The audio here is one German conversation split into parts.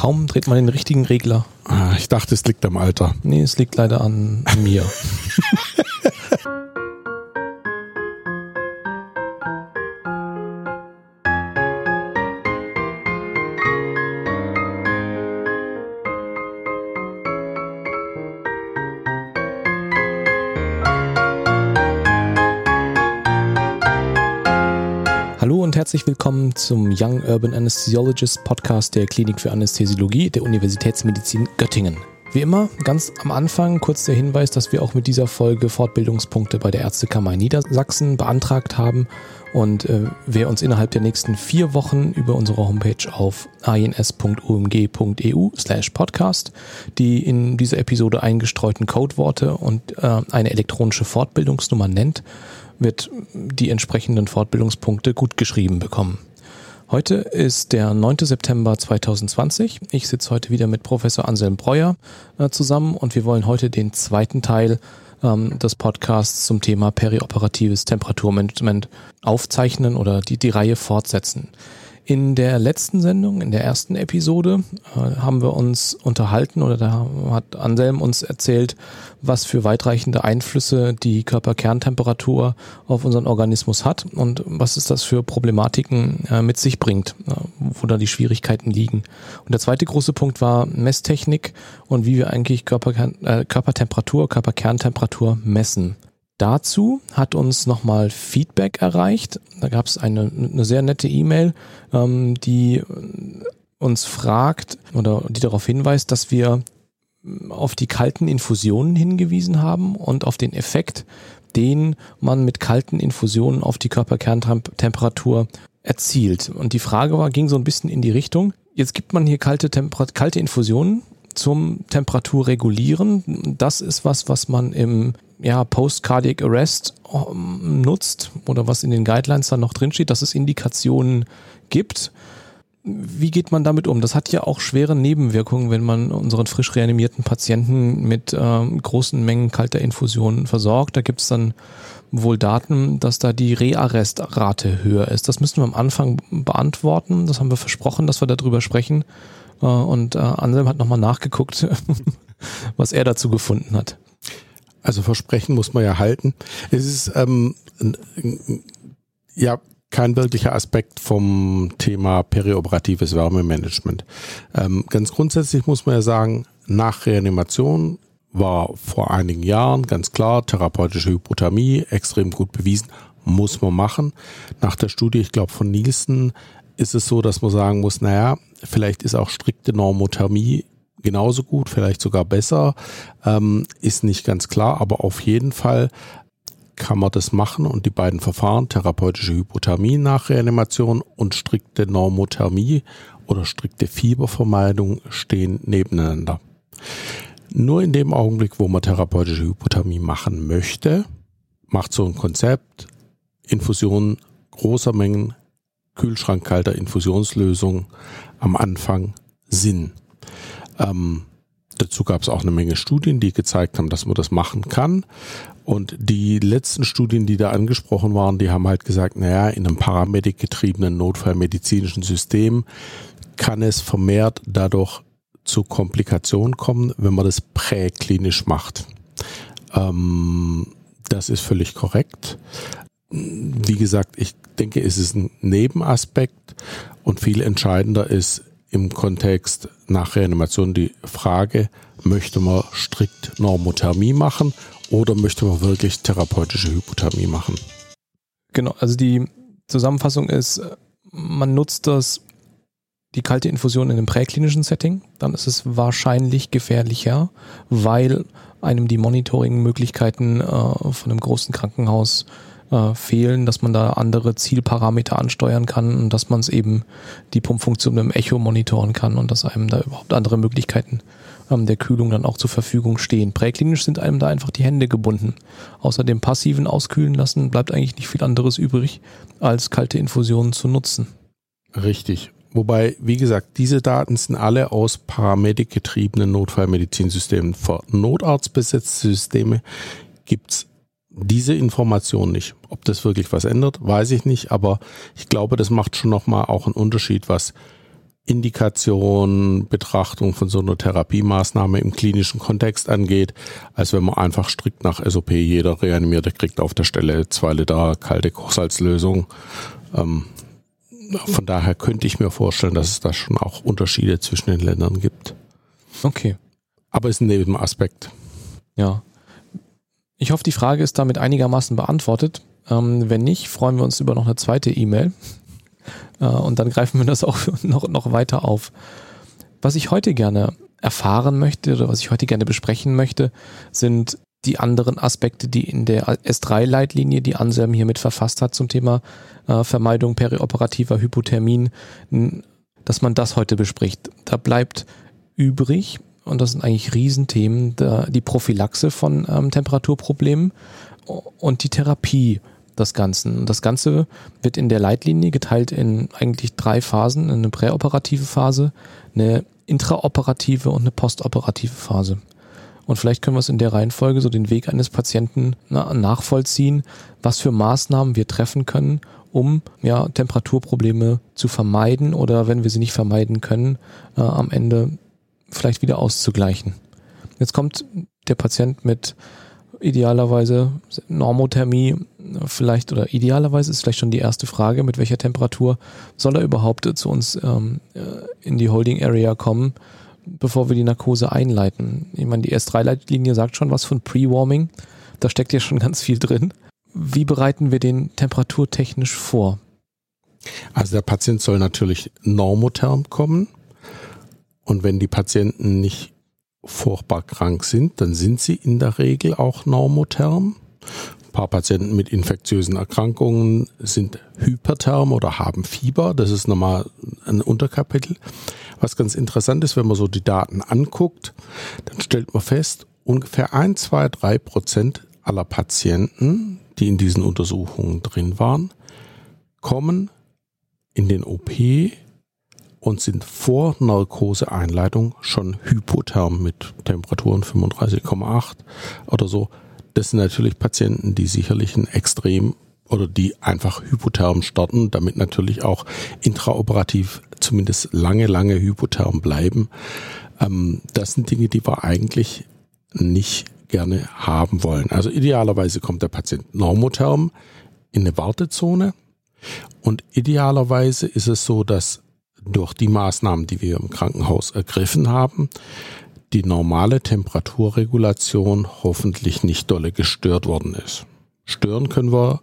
Kaum dreht man den richtigen Regler. Ah, ich dachte, es liegt am Alter. Nee, es liegt leider an, an mir. herzlich willkommen zum Young Urban Anesthesiologist Podcast der Klinik für Anästhesiologie der Universitätsmedizin Göttingen. Wie immer, ganz am Anfang kurz der Hinweis, dass wir auch mit dieser Folge Fortbildungspunkte bei der Ärztekammer in Niedersachsen beantragt haben. Und äh, wer uns innerhalb der nächsten vier Wochen über unsere Homepage auf ins.umg.eu slash podcast die in dieser Episode eingestreuten Codeworte und äh, eine elektronische Fortbildungsnummer nennt, wird die entsprechenden Fortbildungspunkte gut geschrieben bekommen. Heute ist der 9. September 2020. Ich sitze heute wieder mit Professor Anselm Breuer äh, zusammen und wir wollen heute den zweiten Teil ähm, des Podcasts zum Thema perioperatives Temperaturmanagement aufzeichnen oder die, die Reihe fortsetzen. In der letzten Sendung, in der ersten Episode, äh, haben wir uns unterhalten oder da hat Anselm uns erzählt, was für weitreichende Einflüsse die Körperkerntemperatur auf unseren Organismus hat und was es das für Problematiken äh, mit sich bringt, äh, wo da die Schwierigkeiten liegen. Und der zweite große Punkt war Messtechnik und wie wir eigentlich Körperkern, äh, Körpertemperatur, Körperkerntemperatur messen. Dazu hat uns nochmal Feedback erreicht. Da gab es eine, eine sehr nette E-Mail, ähm, die uns fragt oder die darauf hinweist, dass wir auf die kalten Infusionen hingewiesen haben und auf den Effekt, den man mit kalten Infusionen auf die Körperkerntemperatur erzielt. Und die Frage war, ging so ein bisschen in die Richtung. Jetzt gibt man hier kalte, Temper kalte Infusionen zum Temperaturregulieren. Das ist was, was man im ja, Post-Cardiac Arrest ähm, nutzt oder was in den Guidelines dann noch drinsteht, dass es Indikationen gibt. Wie geht man damit um? Das hat ja auch schwere Nebenwirkungen, wenn man unseren frisch reanimierten Patienten mit ähm, großen Mengen kalter Infusionen versorgt. Da gibt es dann wohl Daten, dass da die Rearrestrate höher ist. Das müssen wir am Anfang beantworten. Das haben wir versprochen, dass wir darüber sprechen. Äh, und äh, Anselm hat nochmal nachgeguckt, was er dazu gefunden hat. Also Versprechen muss man ja halten. Es ist ähm, ja kein wirklicher Aspekt vom Thema perioperatives Wärmemanagement. Ähm, ganz grundsätzlich muss man ja sagen, nach Reanimation war vor einigen Jahren ganz klar therapeutische Hypothermie extrem gut bewiesen, muss man machen. Nach der Studie, ich glaube von Nielsen, ist es so, dass man sagen muss, naja, vielleicht ist auch strikte Normothermie genauso gut, vielleicht sogar besser, ähm, ist nicht ganz klar, aber auf jeden Fall kann man das machen und die beiden Verfahren, therapeutische Hypothermie nach Reanimation und strikte Normothermie oder strikte Fiebervermeidung stehen nebeneinander. Nur in dem Augenblick, wo man therapeutische Hypothermie machen möchte, macht so ein Konzept Infusion großer Mengen kühlschrankkalter Infusionslösung am Anfang Sinn. Ähm, dazu gab es auch eine Menge Studien, die gezeigt haben, dass man das machen kann. Und die letzten Studien, die da angesprochen waren, die haben halt gesagt, naja, in einem paramedikgetriebenen notfallmedizinischen System kann es vermehrt dadurch zu Komplikationen kommen, wenn man das präklinisch macht. Ähm, das ist völlig korrekt. Wie gesagt, ich denke, es ist ein Nebenaspekt und viel entscheidender ist, im Kontext nach Reanimation die Frage, möchte man strikt Normothermie machen oder möchte man wirklich therapeutische Hypothermie machen? Genau, also die Zusammenfassung ist, man nutzt das, die kalte Infusion in einem präklinischen Setting, dann ist es wahrscheinlich gefährlicher, weil einem die Monitoring-Möglichkeiten äh, von einem großen Krankenhaus äh, fehlen, dass man da andere Zielparameter ansteuern kann und dass man es eben die Pumpfunktion mit dem Echo monitoren kann und dass einem da überhaupt andere Möglichkeiten ähm, der Kühlung dann auch zur Verfügung stehen. Präklinisch sind einem da einfach die Hände gebunden. Außer dem passiven Auskühlen lassen bleibt eigentlich nicht viel anderes übrig, als kalte Infusionen zu nutzen. Richtig. Wobei, wie gesagt, diese Daten sind alle aus Paramedic getriebenen Notfallmedizinsystemen. Für notarztbesetzte Systeme gibt's diese Information nicht. Ob das wirklich was ändert, weiß ich nicht, aber ich glaube, das macht schon nochmal auch einen Unterschied, was Indikation, Betrachtung von so einer Therapiemaßnahme im klinischen Kontext angeht, als wenn man einfach strikt nach SOP jeder Reanimierte kriegt auf der Stelle zwei Liter kalte Kochsalzlösung. Ähm, von daher könnte ich mir vorstellen, dass es da schon auch Unterschiede zwischen den Ländern gibt. Okay. Aber ist ein Nebenaspekt. Ja. Ich hoffe, die Frage ist damit einigermaßen beantwortet. Ähm, wenn nicht, freuen wir uns über noch eine zweite E-Mail. Äh, und dann greifen wir das auch noch, noch weiter auf. Was ich heute gerne erfahren möchte oder was ich heute gerne besprechen möchte, sind die anderen Aspekte, die in der S3-Leitlinie, die Anselm hier mit verfasst hat zum Thema äh, Vermeidung perioperativer Hypothermien, dass man das heute bespricht. Da bleibt übrig, und das sind eigentlich Riesenthemen, die Prophylaxe von ähm, Temperaturproblemen und die Therapie des Ganzen. Das Ganze wird in der Leitlinie geteilt in eigentlich drei Phasen, eine präoperative Phase, eine intraoperative und eine postoperative Phase. Und vielleicht können wir es in der Reihenfolge so den Weg eines Patienten na, nachvollziehen, was für Maßnahmen wir treffen können, um ja, Temperaturprobleme zu vermeiden oder wenn wir sie nicht vermeiden können, äh, am Ende vielleicht wieder auszugleichen. Jetzt kommt der Patient mit idealerweise Normothermie vielleicht oder idealerweise ist vielleicht schon die erste Frage, mit welcher Temperatur soll er überhaupt zu uns ähm, äh, in die Holding Area kommen, bevor wir die Narkose einleiten. Ich meine, die S3-Leitlinie sagt schon was von Pre-Warming, da steckt ja schon ganz viel drin. Wie bereiten wir den temperaturtechnisch vor? Also der Patient soll natürlich normotherm kommen und wenn die Patienten nicht furchtbar krank sind, dann sind sie in der Regel auch normotherm. Ein paar Patienten mit infektiösen Erkrankungen sind hypertherm oder haben Fieber. Das ist nochmal ein Unterkapitel. Was ganz interessant ist, wenn man so die Daten anguckt, dann stellt man fest, ungefähr ein, zwei, drei Prozent aller Patienten, die in diesen Untersuchungen drin waren, kommen in den OP und sind vor Narkoseeinleitung schon hypotherm mit Temperaturen 35,8 oder so. Das sind natürlich Patienten, die sicherlich ein extrem oder die einfach hypotherm starten, damit natürlich auch intraoperativ zumindest lange, lange hypotherm bleiben. Ähm, das sind Dinge, die wir eigentlich nicht gerne haben wollen. Also idealerweise kommt der Patient normotherm in eine Wartezone und idealerweise ist es so, dass durch die Maßnahmen, die wir im Krankenhaus ergriffen haben, die normale Temperaturregulation hoffentlich nicht dolle gestört worden ist. Stören können wir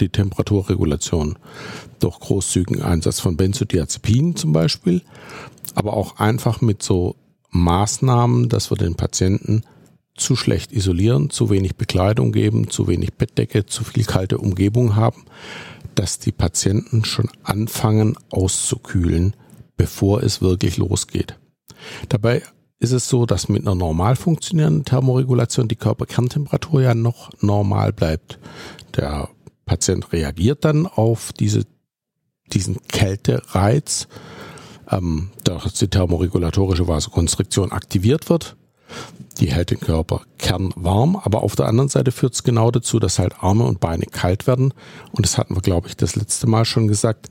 die Temperaturregulation durch großzügigen Einsatz von Benzodiazepinen zum Beispiel, aber auch einfach mit so Maßnahmen, dass wir den Patienten zu schlecht isolieren, zu wenig Bekleidung geben, zu wenig Bettdecke, zu viel kalte Umgebung haben, dass die Patienten schon anfangen auszukühlen, bevor es wirklich losgeht. Dabei ist es so, dass mit einer normal funktionierenden Thermoregulation die Körperkerntemperatur ja noch normal bleibt. Der Patient reagiert dann auf diese, diesen Kältereiz, ähm, dass die thermoregulatorische Vasokonstriktion aktiviert wird die hält den Körper kernwarm, aber auf der anderen Seite führt es genau dazu, dass halt Arme und Beine kalt werden. Und das hatten wir, glaube ich, das letzte Mal schon gesagt.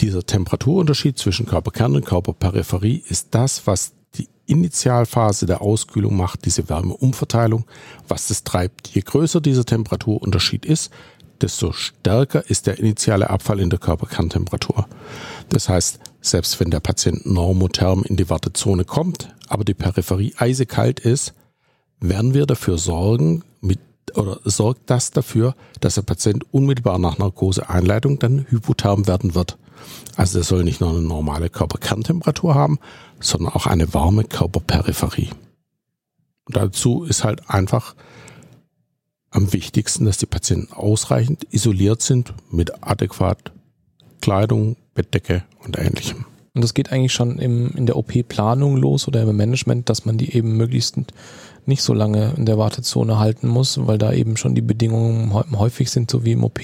Dieser Temperaturunterschied zwischen Körperkern und Körperperipherie ist das, was die Initialphase der Auskühlung macht, diese Wärmeumverteilung, was das treibt. Je größer dieser Temperaturunterschied ist, desto stärker ist der initiale Abfall in der Körperkerntemperatur. Das heißt, selbst wenn der Patient normotherm in die Wartezone kommt, aber die Peripherie eisekalt ist, werden wir dafür sorgen, mit, oder sorgt das dafür, dass der Patient unmittelbar nach Narkoseeinleitung dann hypotherm werden wird. Also er soll nicht nur eine normale Körperkerntemperatur haben, sondern auch eine warme Körperperipherie. Dazu ist halt einfach am wichtigsten, dass die Patienten ausreichend isoliert sind mit adäquat Kleidung, Bettdecke und ähnlichem. Und das geht eigentlich schon im, in der OP-Planung los oder im Management, dass man die eben möglichst nicht so lange in der Wartezone halten muss, weil da eben schon die Bedingungen häufig sind, so wie im OP,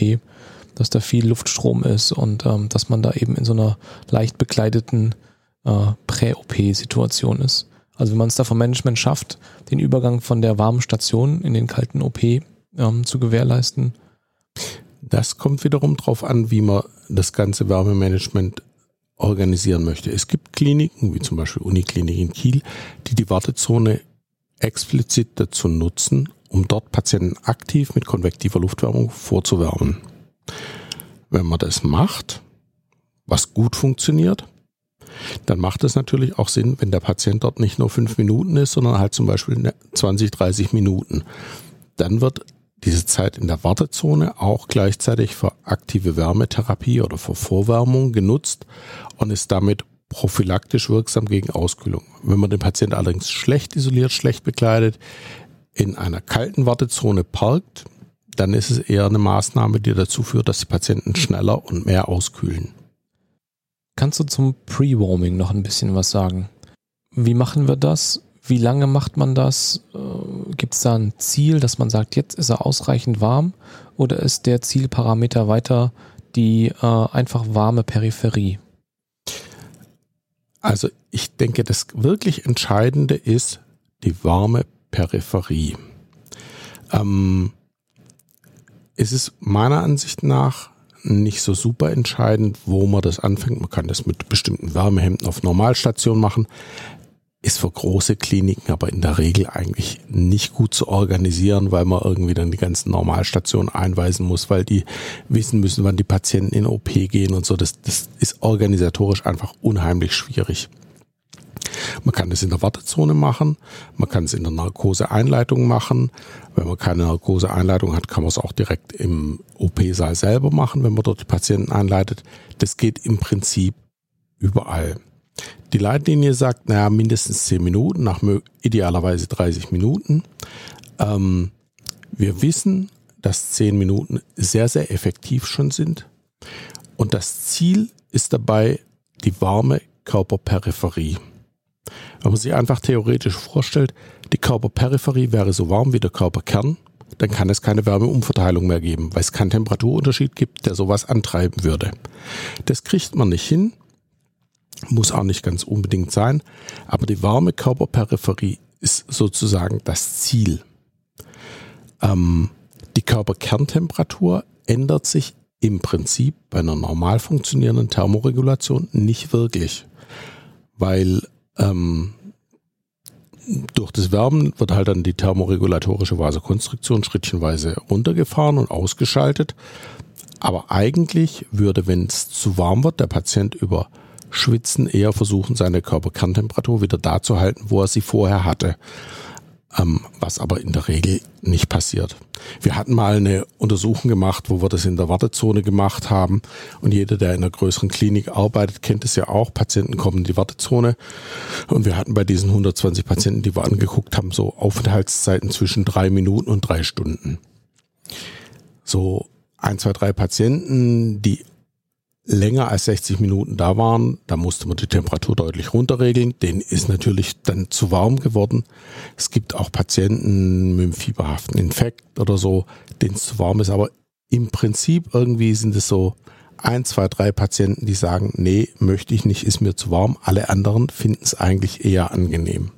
dass da viel Luftstrom ist und ähm, dass man da eben in so einer leicht bekleideten äh, Prä-OP-Situation ist. Also wenn man es da vom Management schafft, den Übergang von der warmen Station in den kalten OP ähm, zu gewährleisten. Das kommt wiederum darauf an, wie man das ganze Wärmemanagement organisieren möchte. Es gibt Kliniken, wie zum Beispiel Uniklinik in Kiel, die die Wartezone explizit dazu nutzen, um dort Patienten aktiv mit konvektiver Luftwärmung vorzuwärmen. Wenn man das macht, was gut funktioniert, dann macht es natürlich auch Sinn, wenn der Patient dort nicht nur fünf Minuten ist, sondern halt zum Beispiel 20, 30 Minuten. Dann wird diese Zeit in der Wartezone auch gleichzeitig für aktive Wärmetherapie oder für Vorwärmung genutzt und ist damit prophylaktisch wirksam gegen Auskühlung. Wenn man den Patienten allerdings schlecht isoliert, schlecht bekleidet, in einer kalten Wartezone parkt, dann ist es eher eine Maßnahme, die dazu führt, dass die Patienten schneller und mehr auskühlen. Kannst du zum Pre-Warming noch ein bisschen was sagen? Wie machen wir das? Wie lange macht man das? Äh, Gibt es da ein Ziel, dass man sagt, jetzt ist er ausreichend warm? Oder ist der Zielparameter weiter die äh, einfach warme Peripherie? Also ich denke, das wirklich Entscheidende ist die warme Peripherie. Ähm, es ist meiner Ansicht nach nicht so super entscheidend, wo man das anfängt. Man kann das mit bestimmten Wärmehemden auf Normalstation machen ist für große Kliniken aber in der Regel eigentlich nicht gut zu organisieren, weil man irgendwie dann die ganzen Normalstationen einweisen muss, weil die wissen müssen, wann die Patienten in OP gehen und so. Das, das ist organisatorisch einfach unheimlich schwierig. Man kann das in der Wartezone machen, man kann es in der Narkoseeinleitung machen. Wenn man keine Narkoseeinleitung hat, kann man es auch direkt im OP-Saal selber machen, wenn man dort die Patienten einleitet. Das geht im Prinzip überall. Die Leitlinie sagt, naja, mindestens 10 Minuten, nach idealerweise 30 Minuten. Ähm, wir wissen, dass 10 Minuten sehr, sehr effektiv schon sind. Und das Ziel ist dabei die warme Körperperipherie. Wenn man sich einfach theoretisch vorstellt, die Körperperipherie wäre so warm wie der Körperkern, dann kann es keine Wärmeumverteilung mehr geben, weil es keinen Temperaturunterschied gibt, der sowas antreiben würde. Das kriegt man nicht hin, muss auch nicht ganz unbedingt sein, aber die warme Körperperipherie ist sozusagen das Ziel. Ähm, die Körperkerntemperatur ändert sich im Prinzip bei einer normal funktionierenden Thermoregulation nicht wirklich, weil ähm, durch das Wärmen wird halt dann die thermoregulatorische Vasokonstruktion schrittchenweise runtergefahren und ausgeschaltet. Aber eigentlich würde, wenn es zu warm wird, der Patient über Schwitzen eher versuchen, seine Körperkerntemperatur wieder da zu halten, wo er sie vorher hatte. Ähm, was aber in der Regel nicht passiert. Wir hatten mal eine Untersuchung gemacht, wo wir das in der Wartezone gemacht haben. Und jeder, der in einer größeren Klinik arbeitet, kennt es ja auch. Patienten kommen in die Wartezone. Und wir hatten bei diesen 120 Patienten, die wir angeguckt haben, so Aufenthaltszeiten zwischen drei Minuten und drei Stunden. So ein, zwei, drei Patienten, die länger als 60 Minuten da waren, da musste man die Temperatur deutlich runterregeln. Den ist natürlich dann zu warm geworden. Es gibt auch Patienten mit einem fieberhaften Infekt oder so, denen es zu warm ist. Aber im Prinzip irgendwie sind es so ein, zwei, drei Patienten, die sagen, nee, möchte ich nicht, ist mir zu warm. Alle anderen finden es eigentlich eher angenehm,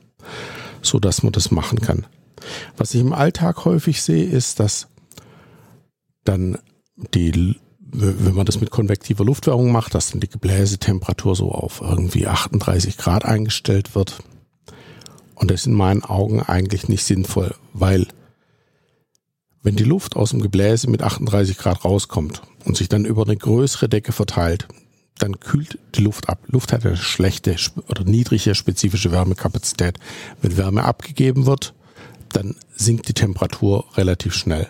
so dass man das machen kann. Was ich im Alltag häufig sehe, ist, dass dann die wenn man das mit konvektiver Luftwärmung macht, dass dann die Gebläsetemperatur so auf irgendwie 38 Grad eingestellt wird. Und das ist in meinen Augen eigentlich nicht sinnvoll, weil wenn die Luft aus dem Gebläse mit 38 Grad rauskommt und sich dann über eine größere Decke verteilt, dann kühlt die Luft ab. Luft hat eine schlechte oder niedrige spezifische Wärmekapazität. Wenn Wärme abgegeben wird, dann sinkt die Temperatur relativ schnell.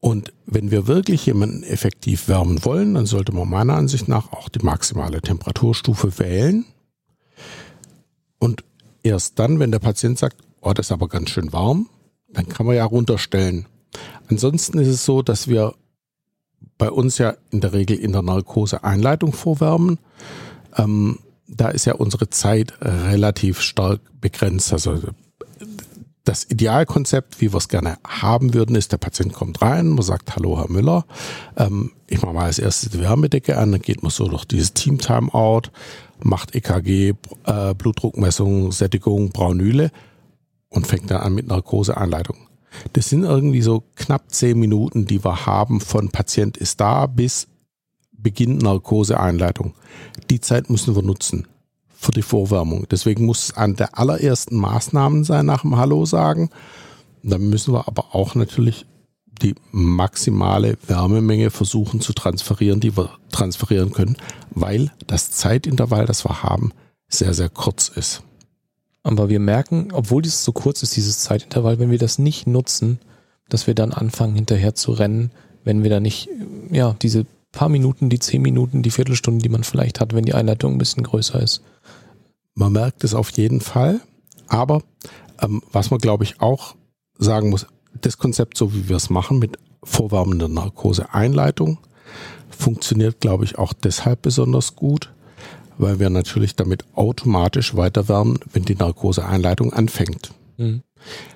Und wenn wir wirklich jemanden effektiv wärmen wollen, dann sollte man meiner Ansicht nach auch die maximale Temperaturstufe wählen. Und erst dann, wenn der Patient sagt, oh, das ist aber ganz schön warm, dann kann man ja runterstellen. Ansonsten ist es so, dass wir bei uns ja in der Regel in der Narkose Einleitung vorwärmen. Ähm, da ist ja unsere Zeit relativ stark begrenzt. Also das Idealkonzept, wie wir es gerne haben würden, ist, der Patient kommt rein, man sagt, hallo Herr Müller, ähm, ich mache mal als erstes die Wärmedecke an, dann geht man so durch dieses Team-Timeout, macht EKG, äh, Blutdruckmessung, Sättigung, Braunüle und fängt dann an mit Narkoseanleitung. Das sind irgendwie so knapp zehn Minuten, die wir haben von Patient ist da bis Beginn Narkoseeinleitung. Die Zeit müssen wir nutzen für die Vorwärmung. Deswegen muss es eine der allerersten Maßnahmen sein nach dem Hallo sagen. Dann müssen wir aber auch natürlich die maximale Wärmemenge versuchen zu transferieren, die wir transferieren können, weil das Zeitintervall, das wir haben, sehr, sehr kurz ist. Aber wir merken, obwohl dieses so kurz ist, dieses Zeitintervall, wenn wir das nicht nutzen, dass wir dann anfangen hinterher zu rennen, wenn wir da nicht, ja, diese paar Minuten, die zehn Minuten, die Viertelstunde, die man vielleicht hat, wenn die Einleitung ein bisschen größer ist. Man merkt es auf jeden Fall. Aber ähm, was man, glaube ich, auch sagen muss, das Konzept, so wie wir es machen, mit vorwärmender Narkose-Einleitung, funktioniert, glaube ich, auch deshalb besonders gut, weil wir natürlich damit automatisch weiterwärmen, wenn die Narkoseeinleitung anfängt. Mhm.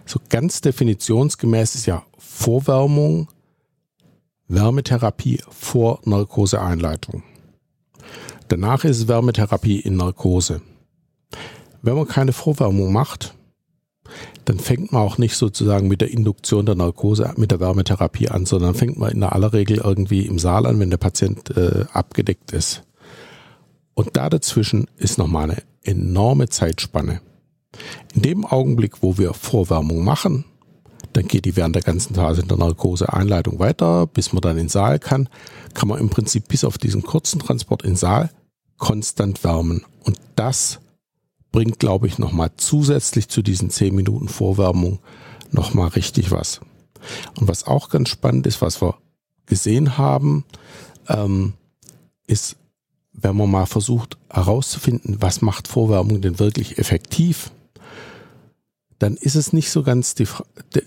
So ganz definitionsgemäß ist ja Vorwärmung, Wärmetherapie vor Narkoseeinleitung. Danach ist Wärmetherapie in Narkose. Wenn man keine Vorwärmung macht, dann fängt man auch nicht sozusagen mit der Induktion der Narkose, mit der Wärmetherapie an, sondern fängt man in aller Regel irgendwie im Saal an, wenn der Patient äh, abgedeckt ist. Und da dazwischen ist nochmal eine enorme Zeitspanne. In dem Augenblick, wo wir Vorwärmung machen, dann geht die während der ganzen Phase in der Narkose-Einleitung weiter, bis man dann in den Saal kann, kann man im Prinzip bis auf diesen kurzen Transport in den Saal konstant wärmen. Und das bringt, glaube ich, nochmal zusätzlich zu diesen 10 Minuten Vorwärmung nochmal richtig was. Und was auch ganz spannend ist, was wir gesehen haben, ähm, ist, wenn man mal versucht herauszufinden, was macht Vorwärmung denn wirklich effektiv, dann ist es nicht so ganz die,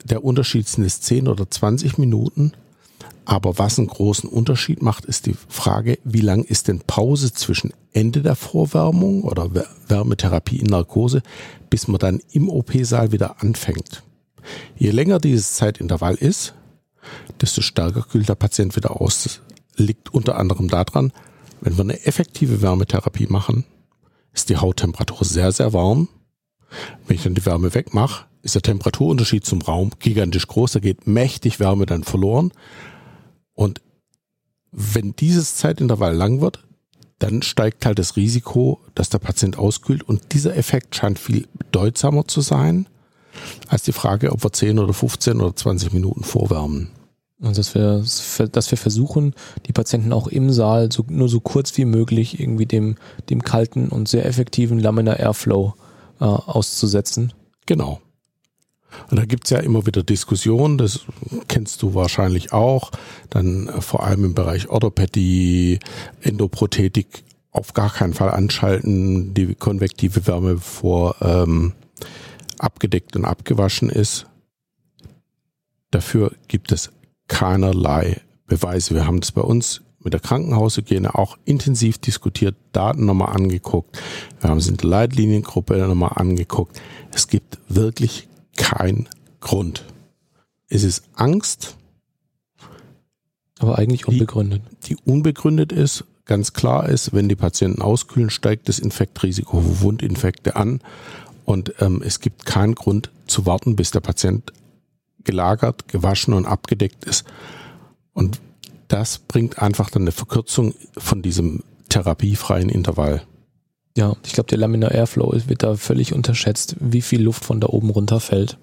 der Unterschied es 10 oder 20 Minuten. Aber was einen großen Unterschied macht, ist die Frage, wie lang ist denn Pause zwischen Ende der Vorwärmung oder Wärmetherapie in Narkose, bis man dann im OP-Saal wieder anfängt. Je länger dieses Zeitintervall ist, desto stärker kühlt der Patient wieder aus. Das liegt unter anderem daran, wenn wir eine effektive Wärmetherapie machen, ist die Hauttemperatur sehr, sehr warm wenn ich dann die Wärme wegmache, ist der Temperaturunterschied zum Raum gigantisch groß. Da geht mächtig Wärme dann verloren. Und wenn dieses Zeitintervall lang wird, dann steigt halt das Risiko, dass der Patient auskühlt. Und dieser Effekt scheint viel bedeutsamer zu sein, als die Frage, ob wir 10 oder 15 oder 20 Minuten vorwärmen. Und dass wir, dass wir versuchen, die Patienten auch im Saal so, nur so kurz wie möglich irgendwie dem, dem kalten und sehr effektiven Laminar Airflow äh, auszusetzen. Genau. Und da gibt's ja immer wieder Diskussionen, das kennst du wahrscheinlich auch, dann äh, vor allem im Bereich Orthopädie, Endoprothetik auf gar keinen Fall anschalten, die konvektive Wärme bevor ähm, abgedeckt und abgewaschen ist. Dafür gibt es keinerlei Beweise. Wir haben das bei uns mit der Krankenhaushygiene auch intensiv diskutiert, Daten nochmal angeguckt. Wir haben es in der Leitliniengruppe nochmal angeguckt. Es gibt wirklich keinen Grund. Es ist Angst. Aber eigentlich unbegründet. Die, die unbegründet ist, ganz klar ist, wenn die Patienten auskühlen, steigt das Infektrisiko für Wundinfekte an. Und ähm, es gibt keinen Grund zu warten, bis der Patient gelagert, gewaschen und abgedeckt ist. Und das bringt einfach dann eine Verkürzung von diesem therapiefreien Intervall. Ja, ich glaube, der Laminar Airflow wird da völlig unterschätzt, wie viel Luft von da oben runterfällt.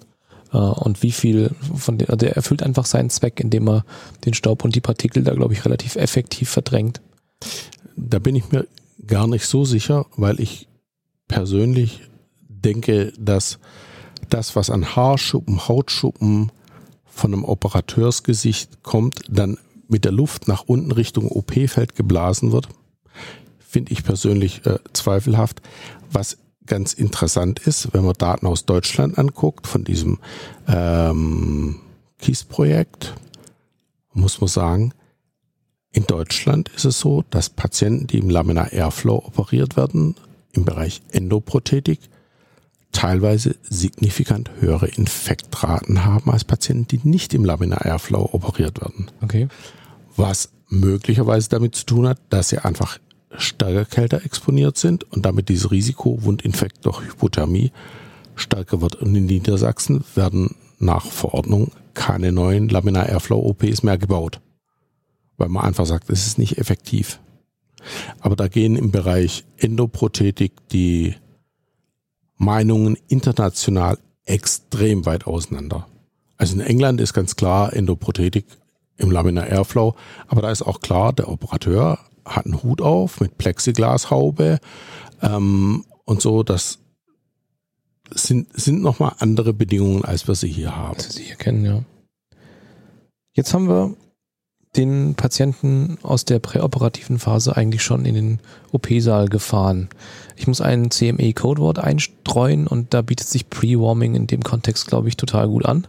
Äh, und wie viel von der, der erfüllt einfach seinen Zweck, indem er den Staub und die Partikel da, glaube ich, relativ effektiv verdrängt. Da bin ich mir gar nicht so sicher, weil ich persönlich denke, dass das, was an Haarschuppen, Hautschuppen von einem Operateursgesicht kommt, dann mit der Luft nach unten Richtung OP-Feld geblasen wird, finde ich persönlich äh, zweifelhaft. Was ganz interessant ist, wenn man Daten aus Deutschland anguckt, von diesem ähm, KISS-Projekt, muss man sagen, in Deutschland ist es so, dass Patienten, die im Laminar Airflow operiert werden, im Bereich Endoprothetik, teilweise signifikant höhere Infektraten haben als Patienten, die nicht im Laminar Airflow operiert werden. Okay was möglicherweise damit zu tun hat, dass sie einfach stärker kälter exponiert sind und damit dieses Risiko Wundinfekt durch Hypothermie stärker wird. Und in Niedersachsen werden nach Verordnung keine neuen Laminar Airflow OPs mehr gebaut, weil man einfach sagt, es ist nicht effektiv. Aber da gehen im Bereich Endoprothetik die Meinungen international extrem weit auseinander. Also in England ist ganz klar Endoprothetik im Laminar Airflow, aber da ist auch klar, der Operateur hat einen Hut auf mit Plexiglashaube ähm, und so. Das sind, sind nochmal andere Bedingungen, als wir sie hier haben. Als sie hier kennen, ja. Jetzt haben wir den Patienten aus der präoperativen Phase eigentlich schon in den OP-Saal gefahren. Ich muss ein CME-Codewort einstreuen und da bietet sich Pre-Warming in dem Kontext, glaube ich, total gut an.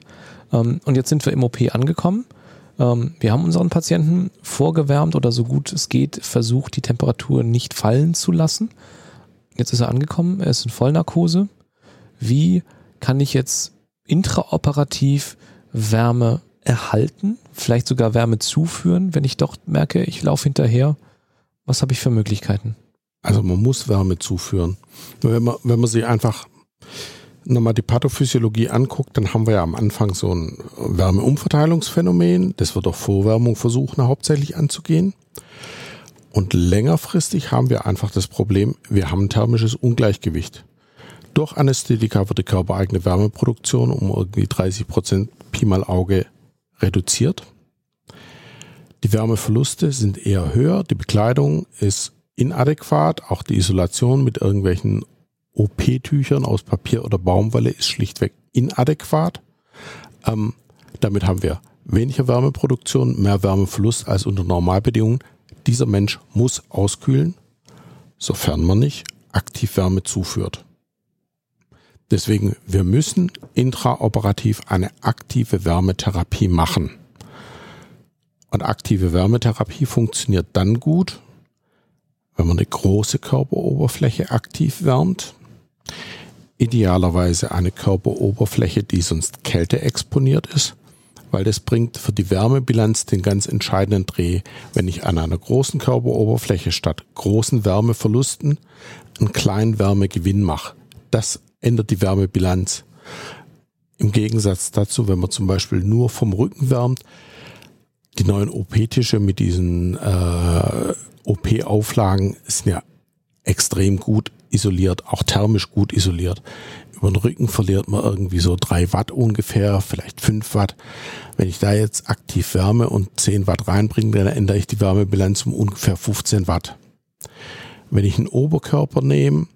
Ähm, und jetzt sind wir im OP angekommen. Ähm, wir haben unseren Patienten vorgewärmt oder so gut es geht versucht, die Temperatur nicht fallen zu lassen. Jetzt ist er angekommen, er ist in Vollnarkose. Wie kann ich jetzt intraoperativ Wärme erhalten, vielleicht sogar Wärme zuführen, wenn ich doch merke, ich laufe hinterher. Was habe ich für Möglichkeiten? Also man muss Wärme zuführen. Wenn man, wenn man sich einfach nochmal die Pathophysiologie anguckt, dann haben wir ja am Anfang so ein Wärmeumverteilungsphänomen. Das wird auf Vorwärmung versuchen, hauptsächlich anzugehen. Und längerfristig haben wir einfach das Problem, wir haben ein thermisches Ungleichgewicht. Durch Anästhetika wird die körpereigene Wärmeproduktion um irgendwie 30 Prozent Pi mal Auge reduziert. Die Wärmeverluste sind eher höher, die Bekleidung ist inadäquat, auch die Isolation mit irgendwelchen OP-Tüchern aus Papier oder Baumwolle ist schlichtweg inadäquat. Ähm, damit haben wir weniger Wärmeproduktion, mehr Wärmeverlust als unter Normalbedingungen. Dieser Mensch muss auskühlen, sofern man nicht aktiv Wärme zuführt. Deswegen, wir müssen intraoperativ eine aktive Wärmetherapie machen. Und aktive Wärmetherapie funktioniert dann gut, wenn man eine große Körperoberfläche aktiv wärmt. Idealerweise eine Körperoberfläche, die sonst Kälte exponiert ist, weil das bringt für die Wärmebilanz den ganz entscheidenden Dreh, wenn ich an einer großen Körperoberfläche statt großen Wärmeverlusten einen kleinen Wärmegewinn mache. Das ändert die Wärmebilanz. Im Gegensatz dazu, wenn man zum Beispiel nur vom Rücken wärmt, die neuen OP-Tische mit diesen äh, OP-Auflagen sind ja extrem gut isoliert, auch thermisch gut isoliert. Über den Rücken verliert man irgendwie so drei Watt ungefähr, vielleicht fünf Watt. Wenn ich da jetzt aktiv wärme und zehn Watt reinbringe, dann ändere ich die Wärmebilanz um ungefähr 15 Watt. Wenn ich einen Oberkörper nehme,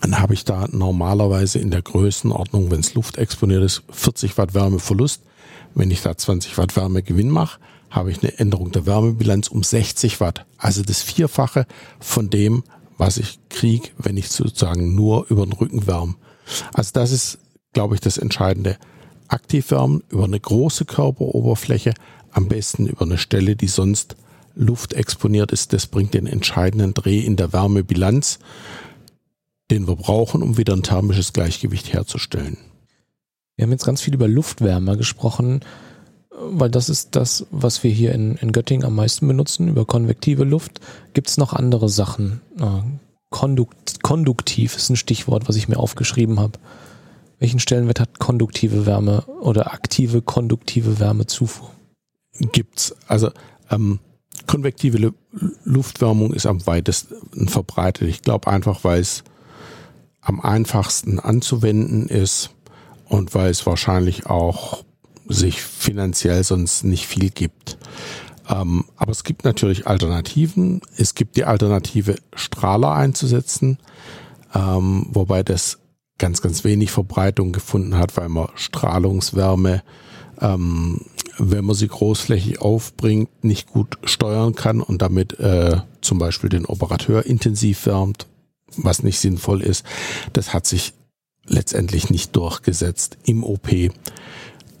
dann habe ich da normalerweise in der Größenordnung, wenn es luftexponiert ist, 40 Watt Wärmeverlust. Wenn ich da 20 Watt Wärmegewinn mache, habe ich eine Änderung der Wärmebilanz um 60 Watt. Also das Vierfache von dem, was ich kriege, wenn ich sozusagen nur über den Rücken wärme. Also das ist, glaube ich, das Entscheidende. Aktiv wärmen über eine große Körperoberfläche, am besten über eine Stelle, die sonst luftexponiert ist. Das bringt den entscheidenden Dreh in der Wärmebilanz den wir brauchen, um wieder ein thermisches Gleichgewicht herzustellen. Wir haben jetzt ganz viel über Luftwärme gesprochen, weil das ist das, was wir hier in, in Göttingen am meisten benutzen, über konvektive Luft. Gibt es noch andere Sachen? Kondukt, konduktiv ist ein Stichwort, was ich mir aufgeschrieben habe. Welchen Stellenwert hat konduktive Wärme oder aktive konduktive Wärmezufuhr? Gibt's. Also ähm, konvektive Luftwärmung ist am weitesten verbreitet. Ich glaube einfach, weil es am einfachsten anzuwenden ist und weil es wahrscheinlich auch sich finanziell sonst nicht viel gibt. Ähm, aber es gibt natürlich Alternativen. Es gibt die Alternative, Strahler einzusetzen, ähm, wobei das ganz, ganz wenig Verbreitung gefunden hat, weil man Strahlungswärme, ähm, wenn man sie großflächig aufbringt, nicht gut steuern kann und damit äh, zum Beispiel den Operateur intensiv wärmt, was nicht sinnvoll ist. Das hat sich letztendlich nicht durchgesetzt im OP.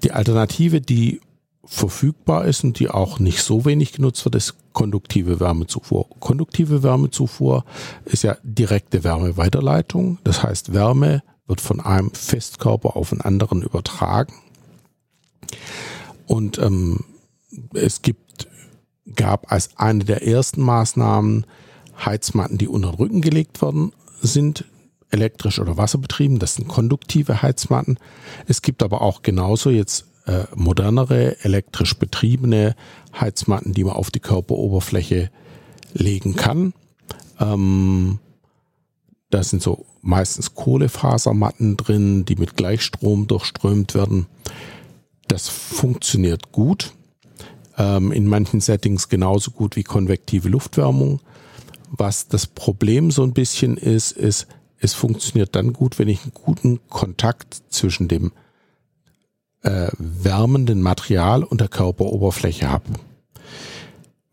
Die Alternative, die verfügbar ist und die auch nicht so wenig genutzt wird, ist konduktive Wärmezufuhr. Konduktive Wärmezufuhr ist ja direkte Wärmeweiterleitung. Das heißt, Wärme wird von einem Festkörper auf einen anderen übertragen. Und ähm, es gibt, gab als eine der ersten Maßnahmen Heizmatten, die unter den Rücken gelegt worden sind, elektrisch oder wasserbetrieben. Das sind konduktive Heizmatten. Es gibt aber auch genauso jetzt äh, modernere, elektrisch betriebene Heizmatten, die man auf die Körperoberfläche legen kann. Ähm, da sind so meistens Kohlefasermatten drin, die mit Gleichstrom durchströmt werden. Das funktioniert gut. Ähm, in manchen Settings genauso gut wie konvektive Luftwärmung. Was das Problem so ein bisschen ist, ist, es funktioniert dann gut, wenn ich einen guten Kontakt zwischen dem äh, wärmenden Material und der Körperoberfläche habe.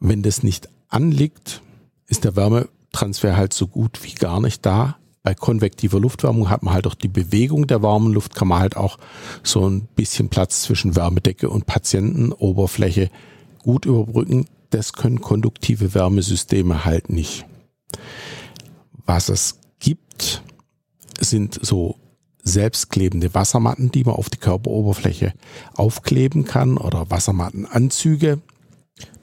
Wenn das nicht anliegt, ist der Wärmetransfer halt so gut wie gar nicht da. Bei konvektiver Luftwärmung hat man halt auch die Bewegung der warmen Luft, kann man halt auch so ein bisschen Platz zwischen Wärmedecke und Patientenoberfläche gut überbrücken. Das können konduktive Wärmesysteme halt nicht. Was es sind so selbstklebende Wassermatten, die man auf die Körperoberfläche aufkleben kann oder Wassermattenanzüge.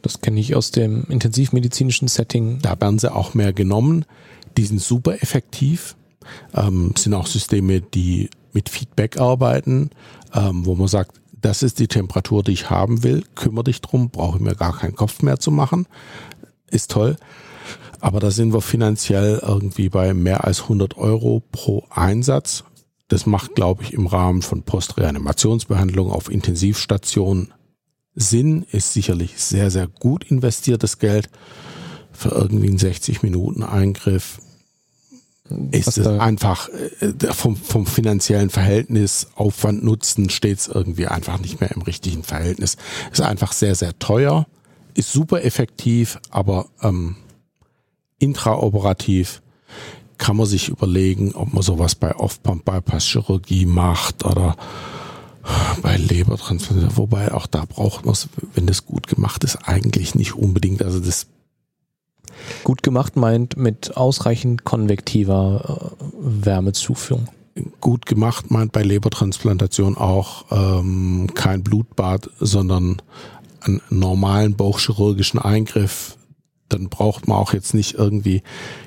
Das kenne ich aus dem intensivmedizinischen Setting. Da werden sie auch mehr genommen. Die sind super effektiv. Ähm, sind auch Systeme, die mit Feedback arbeiten, ähm, wo man sagt, das ist die Temperatur, die ich haben will. Kümmere dich drum, brauche ich mir gar keinen Kopf mehr zu machen. Ist toll. Aber da sind wir finanziell irgendwie bei mehr als 100 Euro pro Einsatz. Das macht, glaube ich, im Rahmen von Postreanimationsbehandlung auf Intensivstationen Sinn, ist sicherlich sehr, sehr gut investiertes Geld für irgendwie einen 60 Minuten Eingriff. Ist es einfach äh, vom, vom finanziellen Verhältnis Aufwand Nutzen steht es irgendwie einfach nicht mehr im richtigen Verhältnis. Ist einfach sehr, sehr teuer, ist super effektiv, aber ähm, intraoperativ kann man sich überlegen, ob man sowas bei Off-Pump-Bypass-Chirurgie macht oder bei Lebertransplantation. Wobei auch da braucht man es, wenn das gut gemacht ist, eigentlich nicht unbedingt. Also das gut gemacht meint mit ausreichend konvektiver äh, Wärmezuführung. Gut gemacht meint bei Lebertransplantation auch ähm, kein Blutbad, sondern einen normalen bauchchirurgischen Eingriff dann braucht man auch jetzt nicht irgendwie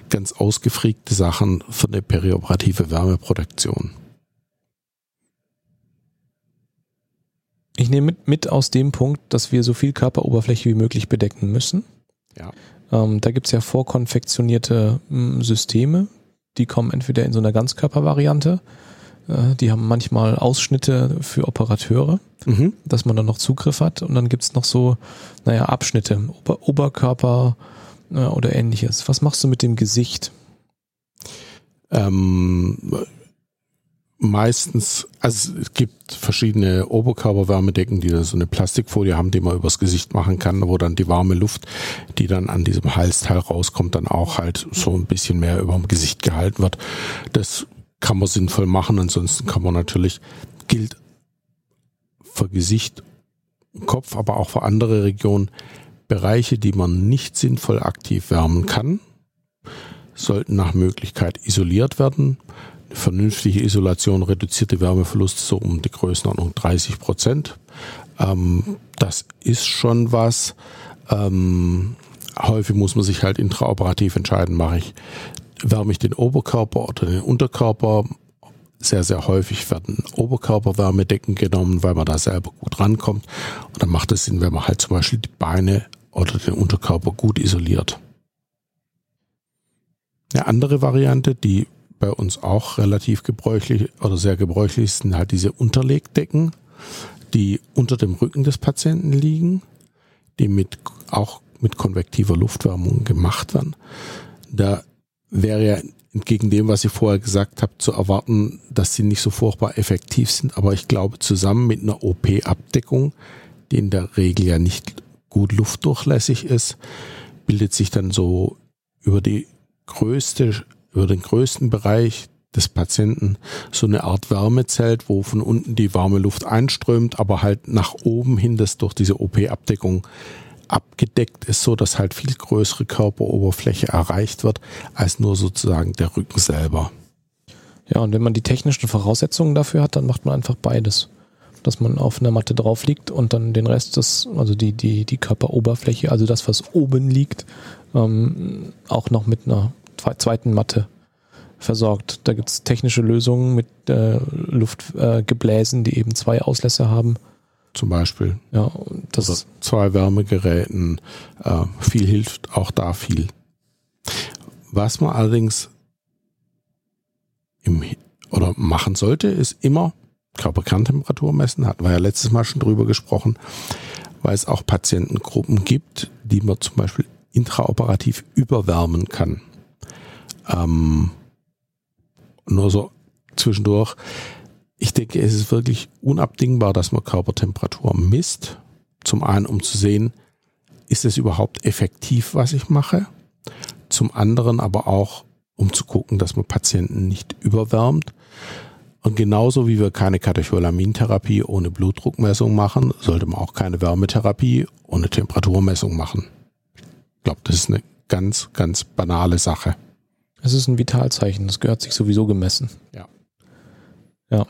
ganz ausgefriegte Sachen für eine perioperative Wärmeproduktion. Ich nehme mit, mit aus dem Punkt, dass wir so viel Körperoberfläche wie möglich bedecken müssen. Ja. Ähm, da gibt es ja vorkonfektionierte m, hm, Systeme, die kommen entweder in so einer Ganzkörpervariante, die haben manchmal Ausschnitte für Operateure, mhm. dass man dann noch Zugriff hat und dann gibt es noch so, naja, Abschnitte, Ober Oberkörper, äh, oder ähnliches. Was machst du mit dem Gesicht? Ähm, meistens, also es gibt verschiedene Oberkörperwärmedecken, die da so eine Plastikfolie haben, die man übers Gesicht machen kann, wo dann die warme Luft, die dann an diesem Halsteil rauskommt, dann auch halt so ein bisschen mehr über dem Gesicht gehalten wird. Das kann man sinnvoll machen. Ansonsten kann man natürlich, gilt für Gesicht, Kopf, aber auch für andere Regionen, Bereiche, die man nicht sinnvoll aktiv wärmen kann, sollten nach Möglichkeit isoliert werden. Eine vernünftige Isolation reduziert die Wärmeverluste so um die Größenordnung 30 Prozent. Ähm, das ist schon was. Ähm, häufig muss man sich halt intraoperativ entscheiden, mache ich, wärme ich den Oberkörper oder den Unterkörper. Sehr, sehr häufig werden Oberkörperwärmedecken genommen, weil man da selber gut rankommt. Und dann macht es Sinn, wenn man halt zum Beispiel die Beine oder den Unterkörper gut isoliert. Eine andere Variante, die bei uns auch relativ gebräuchlich oder sehr gebräuchlich ist, sind halt diese Unterlegdecken, die unter dem Rücken des Patienten liegen, die mit, auch mit konvektiver Luftwärmung gemacht werden. Da wäre ja entgegen dem, was ich vorher gesagt habe, zu erwarten, dass sie nicht so furchtbar effektiv sind. Aber ich glaube, zusammen mit einer OP-Abdeckung, die in der Regel ja nicht gut luftdurchlässig ist, bildet sich dann so über die größte, über den größten Bereich des Patienten so eine Art Wärmezelt, wo von unten die warme Luft einströmt, aber halt nach oben hin das durch diese OP-Abdeckung abgedeckt ist, so dass halt viel größere Körperoberfläche erreicht wird, als nur sozusagen der Rücken selber. Ja, und wenn man die technischen Voraussetzungen dafür hat, dann macht man einfach beides dass man auf einer Matte drauf liegt und dann den Rest des, also die, die, die Körperoberfläche, also das, was oben liegt, ähm, auch noch mit einer zweiten Matte versorgt. Da gibt es technische Lösungen mit äh, Luftgebläsen, äh, die eben zwei Auslässe haben. Zum Beispiel. Ja, das also zwei Wärmegeräten. Äh, viel hilft auch da viel. was man allerdings im, oder machen sollte, ist immer Körperkerntemperatur messen. Hatten wir ja letztes Mal schon drüber gesprochen, weil es auch Patientengruppen gibt, die man zum Beispiel intraoperativ überwärmen kann. Ähm, nur so zwischendurch. Ich denke, es ist wirklich unabdingbar, dass man Körpertemperatur misst. Zum einen, um zu sehen, ist es überhaupt effektiv, was ich mache? Zum anderen aber auch, um zu gucken, dass man Patienten nicht überwärmt. Und genauso wie wir keine Katecholamintherapie ohne Blutdruckmessung machen, sollte man auch keine Wärmetherapie ohne Temperaturmessung machen. Ich glaube, das ist eine ganz, ganz banale Sache. Es ist ein Vitalzeichen, das gehört sich sowieso gemessen. Ja. Ja.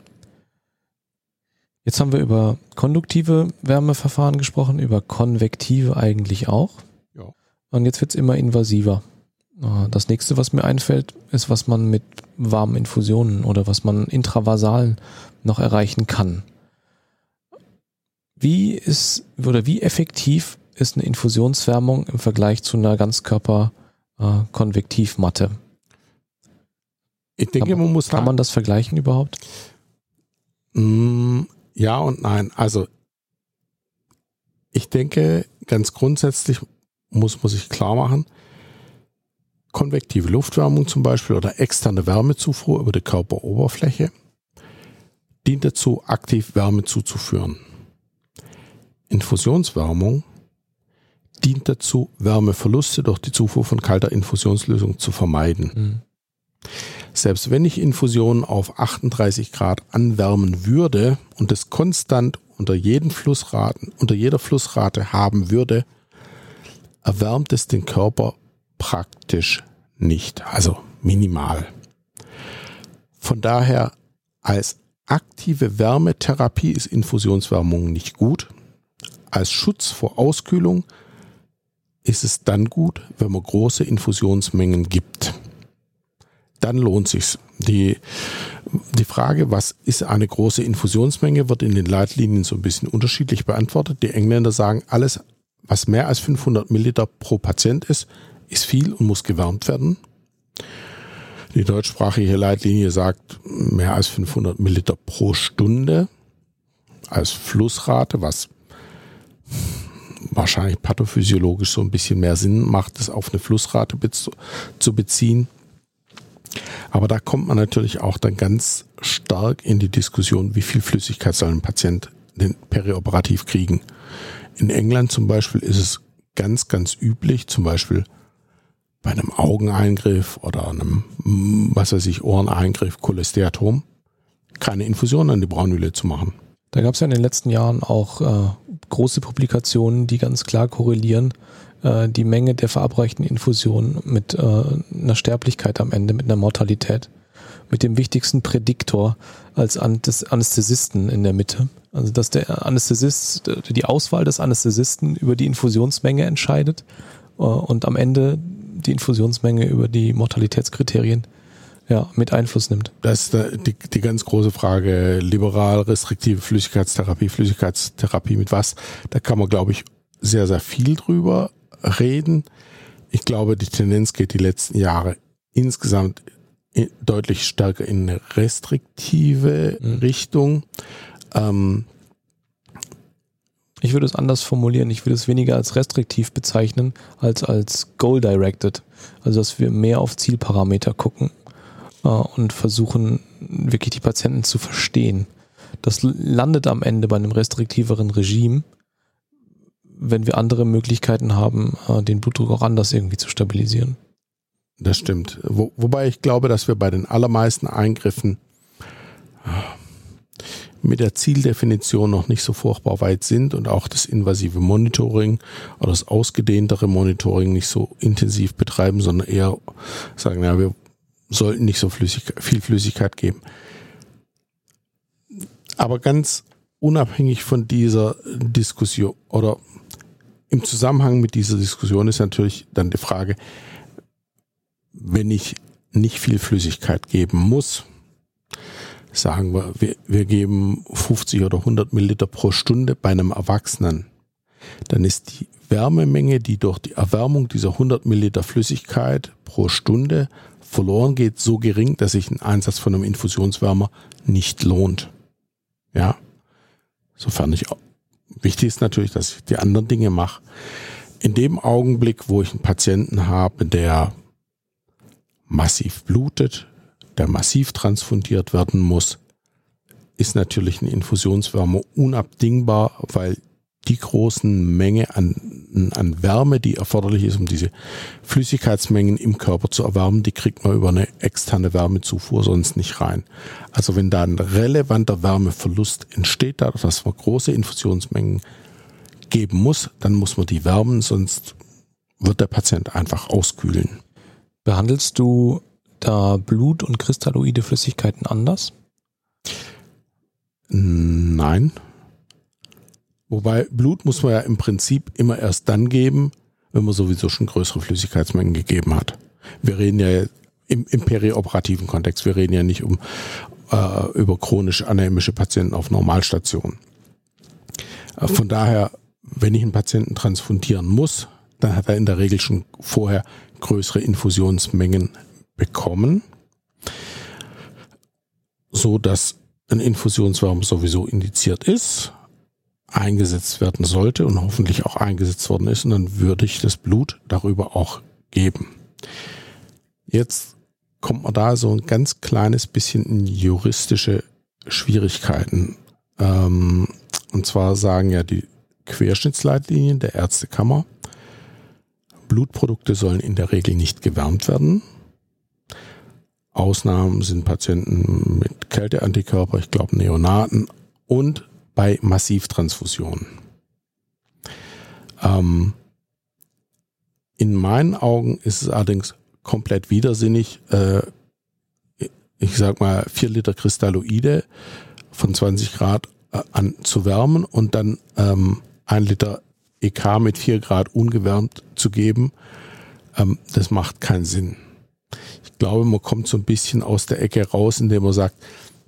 Jetzt haben wir über konduktive Wärmeverfahren gesprochen, über konvektive eigentlich auch. Ja. Und jetzt wird es immer invasiver. Äh, das nächste, was mir einfällt, ist, was man mit warmen Infusionen oder was man intravasal noch erreichen kann. Wie ist oder wie effektiv ist eine Infusionswärmung im Vergleich zu einer Ganzkörper-Konvektivmatte? Äh, ich denke, man muss Kann man das vergleichen überhaupt? Ja und nein. Also ich denke, ganz grundsätzlich muss man sich klar machen, konvektive Luftwärmung zum Beispiel oder externe Wärmezufuhr über die Körperoberfläche dient dazu, aktiv Wärme zuzuführen. Infusionswärmung dient dazu, Wärmeverluste durch die Zufuhr von kalter Infusionslösung zu vermeiden. Mhm. Selbst wenn ich Infusionen auf 38 Grad anwärmen würde und es konstant unter jeden Flussraten, unter jeder Flussrate haben würde, erwärmt es den Körper praktisch nicht, also minimal. Von daher als aktive Wärmetherapie ist Infusionswärmung nicht gut. Als Schutz vor Auskühlung ist es dann gut, wenn man große Infusionsmengen gibt. Dann lohnt sich's. Die, die Frage, was ist eine große Infusionsmenge, wird in den Leitlinien so ein bisschen unterschiedlich beantwortet. Die Engländer sagen, alles, was mehr als 500 Milliliter pro Patient ist, ist viel und muss gewärmt werden. Die deutschsprachige Leitlinie sagt mehr als 500 Milliliter pro Stunde als Flussrate, was wahrscheinlich pathophysiologisch so ein bisschen mehr Sinn macht, es auf eine Flussrate zu beziehen. Aber da kommt man natürlich auch dann ganz stark in die Diskussion, wie viel Flüssigkeit soll ein Patient denn perioperativ kriegen. In England zum Beispiel ist es ganz, ganz üblich, zum Beispiel bei einem Augeneingriff oder einem, was weiß ich, Ohreneingriff, Cholesteatom, keine Infusion an die Braunhülle zu machen. Da gab es ja in den letzten Jahren auch äh, große Publikationen, die ganz klar korrelieren, äh, die Menge der verabreichten Infusionen mit äh, einer Sterblichkeit am Ende, mit einer Mortalität, mit dem wichtigsten Prädiktor als Anästhesisten in der Mitte. Also dass der Anästhesist, die Auswahl des Anästhesisten über die Infusionsmenge entscheidet äh, und am Ende die Infusionsmenge über die Mortalitätskriterien ja, mit Einfluss nimmt. Das ist die, die ganz große Frage, liberal, restriktive Flüssigkeitstherapie, Flüssigkeitstherapie mit was? Da kann man, glaube ich, sehr, sehr viel drüber reden. Ich glaube, die Tendenz geht die letzten Jahre insgesamt deutlich stärker in eine restriktive mhm. Richtung. Ähm, ich würde es anders formulieren. Ich würde es weniger als restriktiv bezeichnen als als goal-directed. Also, dass wir mehr auf Zielparameter gucken äh, und versuchen, wirklich die Patienten zu verstehen. Das landet am Ende bei einem restriktiveren Regime, wenn wir andere Möglichkeiten haben, äh, den Blutdruck auch anders irgendwie zu stabilisieren. Das stimmt. Wo, wobei ich glaube, dass wir bei den allermeisten Eingriffen mit der Zieldefinition noch nicht so furchtbar weit sind und auch das invasive Monitoring oder das ausgedehntere Monitoring nicht so intensiv betreiben, sondern eher sagen, ja, wir sollten nicht so flüssig, viel Flüssigkeit geben. Aber ganz unabhängig von dieser Diskussion oder im Zusammenhang mit dieser Diskussion ist natürlich dann die Frage, wenn ich nicht viel Flüssigkeit geben muss, sagen wir, wir, wir geben 50 oder 100 Milliliter pro Stunde bei einem Erwachsenen, dann ist die Wärmemenge, die durch die Erwärmung dieser 100 Milliliter Flüssigkeit pro Stunde verloren geht, so gering, dass sich ein Einsatz von einem Infusionswärmer nicht lohnt. Ja, sofern ich wichtig ist natürlich, dass ich die anderen Dinge mache. In dem Augenblick, wo ich einen Patienten habe, der massiv blutet, der massiv transfundiert werden muss, ist natürlich ein Infusionswärmer unabdingbar, weil die großen Menge an, an Wärme, die erforderlich ist, um diese Flüssigkeitsmengen im Körper zu erwärmen, die kriegt man über eine externe Wärmezufuhr sonst nicht rein. Also wenn da ein relevanter Wärmeverlust entsteht, dadurch, dass man große Infusionsmengen geben muss, dann muss man die wärmen, sonst wird der Patient einfach auskühlen. Behandelst du da Blut und kristalloide Flüssigkeiten anders? Nein. Wobei Blut muss man ja im Prinzip immer erst dann geben, wenn man sowieso schon größere Flüssigkeitsmengen gegeben hat. Wir reden ja im, im perioperativen Kontext, wir reden ja nicht um äh, über chronisch anämische Patienten auf Normalstation. Äh, von daher, wenn ich einen Patienten transfundieren muss, dann hat er in der Regel schon vorher größere Infusionsmengen bekommen, so dass ein Infusionswärmer sowieso indiziert ist eingesetzt werden sollte und hoffentlich auch eingesetzt worden ist. Und dann würde ich das Blut darüber auch geben. Jetzt kommt man da so ein ganz kleines bisschen in juristische Schwierigkeiten. Ähm, und zwar sagen ja die Querschnittsleitlinien der Ärztekammer, Blutprodukte sollen in der Regel nicht gewärmt werden. Ausnahmen sind Patienten mit Kälteantikörper, ich glaube Neonaten und bei Massivtransfusionen. Ähm, in meinen Augen ist es allerdings komplett widersinnig, äh, ich sag mal, vier Liter Kristalloide von 20 Grad äh, an zu wärmen und dann ähm, ein Liter EK mit 4 Grad ungewärmt zu geben. Ähm, das macht keinen Sinn. Ich glaube, man kommt so ein bisschen aus der Ecke raus, indem man sagt,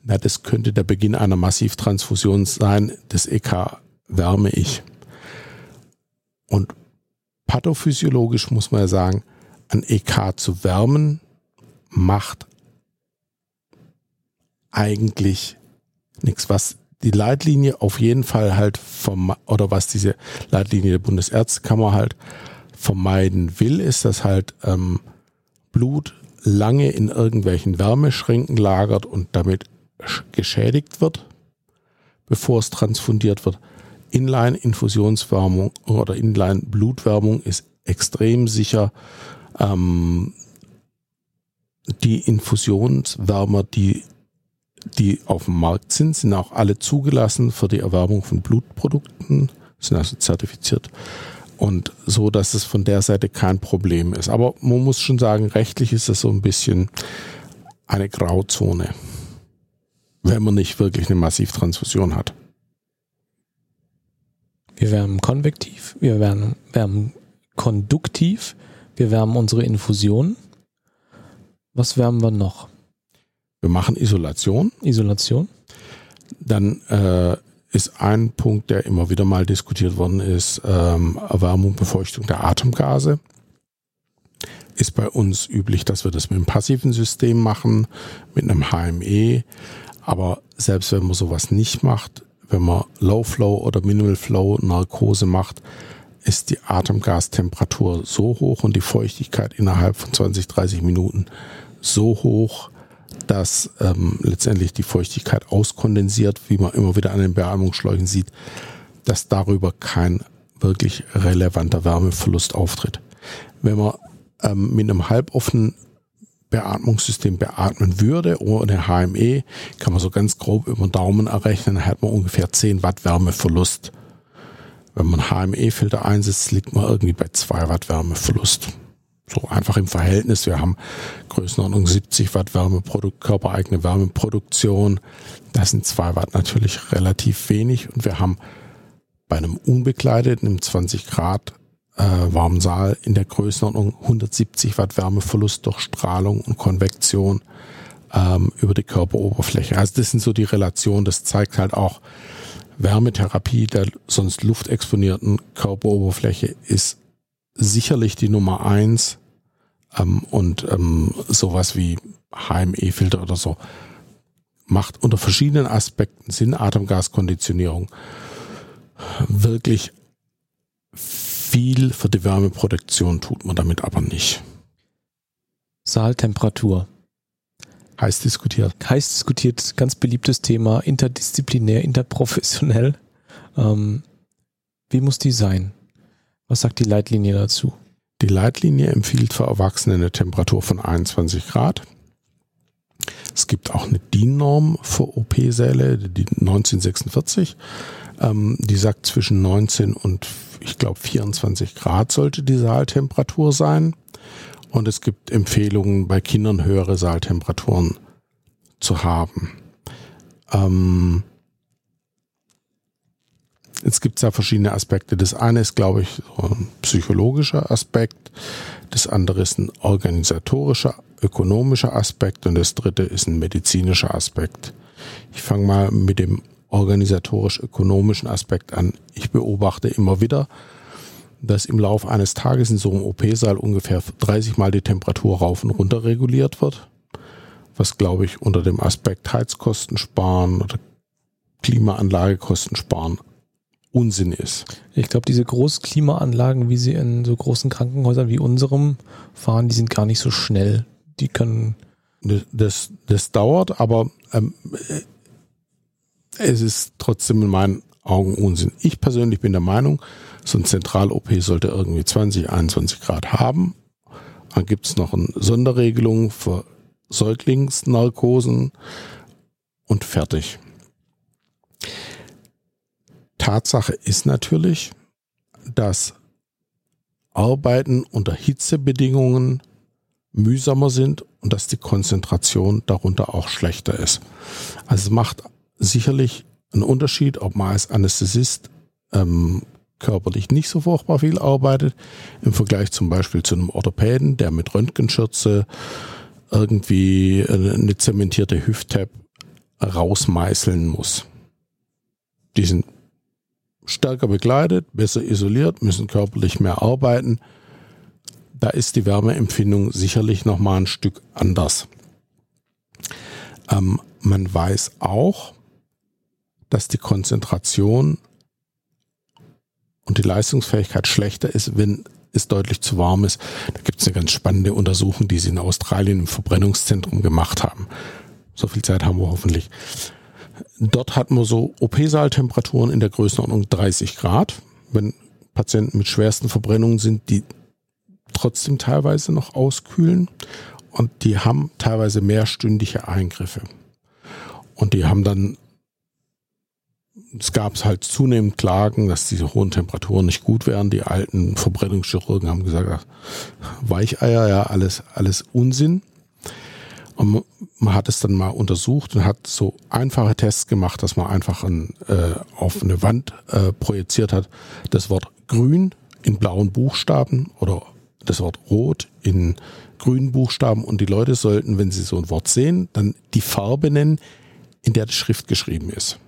na, das könnte der Beginn einer Massivtransfusion sein. Das EK wärme ich. Und pathophysiologisch muss man ja sagen, ein EK zu wärmen macht eigentlich nichts. Was die Leitlinie auf jeden Fall halt vom, oder was diese Leitlinie der Bundesärztekammer halt vermeiden will, ist, dass halt ähm, Blut lange in irgendwelchen Wärmeschränken lagert und damit geschädigt wird, bevor es transfundiert wird. Inline-Infusionswärmung oder Inline-Blutwärmung ist extrem sicher. Ähm, die Infusionswärmer, die, die auf dem Markt sind, sind auch alle zugelassen für die Erwärmung von Blutprodukten, sind also zertifiziert. Und so, dass es von der Seite kein Problem ist. Aber man muss schon sagen, rechtlich ist es so ein bisschen eine Grauzone wenn man nicht wirklich eine Massivtransfusion hat. Wir wärmen konvektiv, wir wärmen, wärmen konduktiv, wir wärmen unsere Infusion. Was wärmen wir noch? Wir machen Isolation. Isolation. Dann äh, ist ein Punkt, der immer wieder mal diskutiert worden ist, ähm, Erwärmung, Befeuchtung der Atemgase. Ist bei uns üblich, dass wir das mit einem passiven System machen, mit einem HME. Aber selbst wenn man sowas nicht macht, wenn man Low Flow oder Minimal Flow Narkose macht, ist die Atemgastemperatur so hoch und die Feuchtigkeit innerhalb von 20, 30 Minuten so hoch, dass ähm, letztendlich die Feuchtigkeit auskondensiert, wie man immer wieder an den Beatmungsschläuchen sieht, dass darüber kein wirklich relevanter Wärmeverlust auftritt. Wenn man ähm, mit einem halboffenen Beatmungssystem beatmen würde ohne HME, kann man so ganz grob über den Daumen errechnen, dann hat man ungefähr 10 Watt Wärmeverlust. Wenn man HME-Filter einsetzt, liegt man irgendwie bei 2 Watt Wärmeverlust. So einfach im Verhältnis. Wir haben Größenordnung 70 Watt Wärmeprodukt, körpereigene Wärmeproduktion. Das sind 2 Watt natürlich relativ wenig und wir haben bei einem unbekleideten im 20 Grad äh, warmen Saal in der Größenordnung 170 Watt Wärmeverlust durch Strahlung und Konvektion ähm, über die Körperoberfläche. Also das sind so die Relationen. Das zeigt halt auch, Wärmetherapie der sonst luftexponierten Körperoberfläche ist sicherlich die Nummer eins ähm, und ähm, sowas wie HME-Filter oder so macht unter verschiedenen Aspekten Sinn, Atemgaskonditionierung wirklich viel für die Wärmeproduktion tut man damit aber nicht. Saaltemperatur. Heiß diskutiert. Heiß diskutiert, ganz beliebtes Thema, interdisziplinär, interprofessionell. Ähm, wie muss die sein? Was sagt die Leitlinie dazu? Die Leitlinie empfiehlt für Erwachsene eine Temperatur von 21 Grad. Es gibt auch eine DIN-Norm für OP-Säle, die 1946. Ähm, die sagt zwischen 19 und ich glaube 24 Grad sollte die Saaltemperatur sein. Und es gibt Empfehlungen, bei Kindern höhere Saaltemperaturen zu haben. Ähm, Jetzt gibt es ja verschiedene Aspekte. Das eine ist, glaube ich, ein psychologischer Aspekt. Das andere ist ein organisatorischer, ökonomischer Aspekt. Und das dritte ist ein medizinischer Aspekt. Ich fange mal mit dem organisatorisch-ökonomischen Aspekt an. Ich beobachte immer wieder, dass im Laufe eines Tages in so einem OP-Saal ungefähr 30 Mal die Temperatur rauf und runter reguliert wird, was glaube ich unter dem Aspekt Heizkosten sparen oder Klimaanlagekosten sparen Unsinn ist. Ich glaube, diese Großklimaanlagen, wie sie in so großen Krankenhäusern wie unserem fahren, die sind gar nicht so schnell. Die können. Das, das dauert, aber ähm, es ist trotzdem in meinen Augen Unsinn. Ich persönlich bin der Meinung, so ein Zentral-OP sollte irgendwie 20, 21 Grad haben. Dann gibt es noch eine Sonderregelung für Säuglingsnarkosen und fertig. Tatsache ist natürlich, dass Arbeiten unter Hitzebedingungen mühsamer sind und dass die Konzentration darunter auch schlechter ist. Also es macht sicherlich einen Unterschied, ob man als Anästhesist ähm, körperlich nicht so furchtbar viel arbeitet, im Vergleich zum Beispiel zu einem Orthopäden, der mit Röntgenschürze irgendwie eine zementierte Hüft-Tab rausmeißeln muss. Die sind stärker bekleidet, besser isoliert, müssen körperlich mehr arbeiten. Da ist die Wärmeempfindung sicherlich nochmal ein Stück anders. Ähm, man weiß auch, dass die Konzentration und die Leistungsfähigkeit schlechter ist, wenn es deutlich zu warm ist. Da gibt es eine ganz spannende Untersuchung, die sie in Australien im Verbrennungszentrum gemacht haben. So viel Zeit haben wir hoffentlich. Dort hatten wir so OP-Saaltemperaturen in der Größenordnung 30 Grad. Wenn Patienten mit schwersten Verbrennungen sind, die trotzdem teilweise noch auskühlen und die haben teilweise mehrstündige Eingriffe. Und die haben dann, es gab halt zunehmend Klagen, dass diese hohen Temperaturen nicht gut wären. Die alten Verbrennungschirurgen haben gesagt, Weicheier, ja, alles, alles Unsinn. Und man hat es dann mal untersucht und hat so einfache Tests gemacht, dass man einfach ein, äh, auf eine Wand äh, projiziert hat, das Wort grün in blauen Buchstaben oder das Wort rot in grünen Buchstaben und die Leute sollten, wenn sie so ein Wort sehen, dann die Farbe nennen, in der die Schrift geschrieben ist.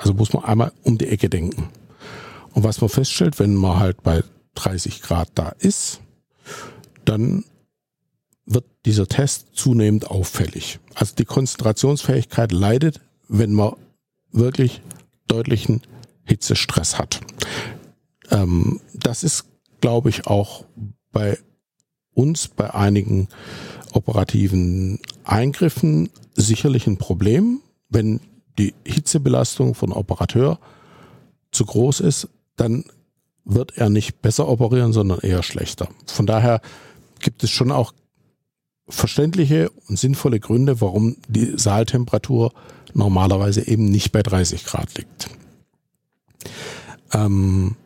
Also muss man einmal um die Ecke denken. Und was man feststellt, wenn man halt bei 30 Grad da ist, dann wird dieser Test zunehmend auffällig. Also die Konzentrationsfähigkeit leidet, wenn man wirklich deutlichen Hitzestress hat. Ähm, das ist, glaube ich, auch bei uns, bei einigen operativen Eingriffen sicherlich ein Problem. Wenn die Hitzebelastung von Operateur zu groß ist, dann wird er nicht besser operieren, sondern eher schlechter. Von daher gibt es schon auch verständliche und sinnvolle Gründe, warum die Saaltemperatur normalerweise eben nicht bei 30 Grad liegt. Ähm,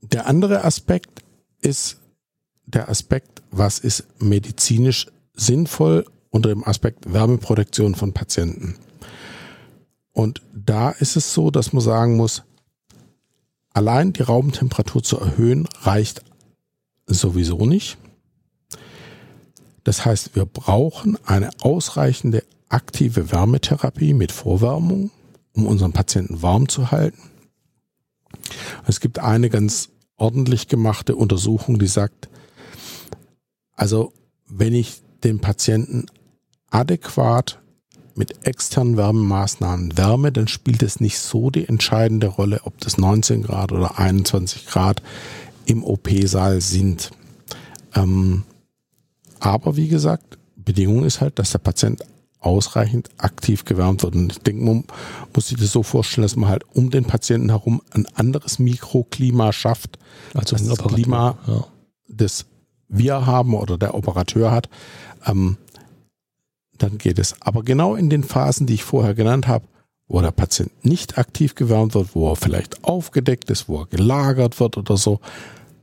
der andere Aspekt ist der Aspekt, was ist medizinisch sinnvoll unter dem Aspekt Wärmeproduktion von Patienten. Und da ist es so, dass man sagen muss, allein die Raumtemperatur zu erhöhen reicht sowieso nicht. Das heißt, wir brauchen eine ausreichende aktive Wärmetherapie mit Vorwärmung um unseren Patienten warm zu halten. Es gibt eine ganz ordentlich gemachte Untersuchung, die sagt, also wenn ich den Patienten adäquat mit externen Wärmemaßnahmen wärme, dann spielt es nicht so die entscheidende Rolle, ob das 19 Grad oder 21 Grad im OP-Saal sind. Ähm, aber wie gesagt, Bedingung ist halt, dass der Patient ausreichend aktiv gewärmt wird. Und ich denke, man muss sich das so vorstellen, dass man halt um den Patienten herum ein anderes Mikroklima schafft, Also als das Klima, ja. das wir haben oder der Operateur hat. Ähm, dann geht es. Aber genau in den Phasen, die ich vorher genannt habe, wo der Patient nicht aktiv gewärmt wird, wo er vielleicht aufgedeckt ist, wo er gelagert wird oder so,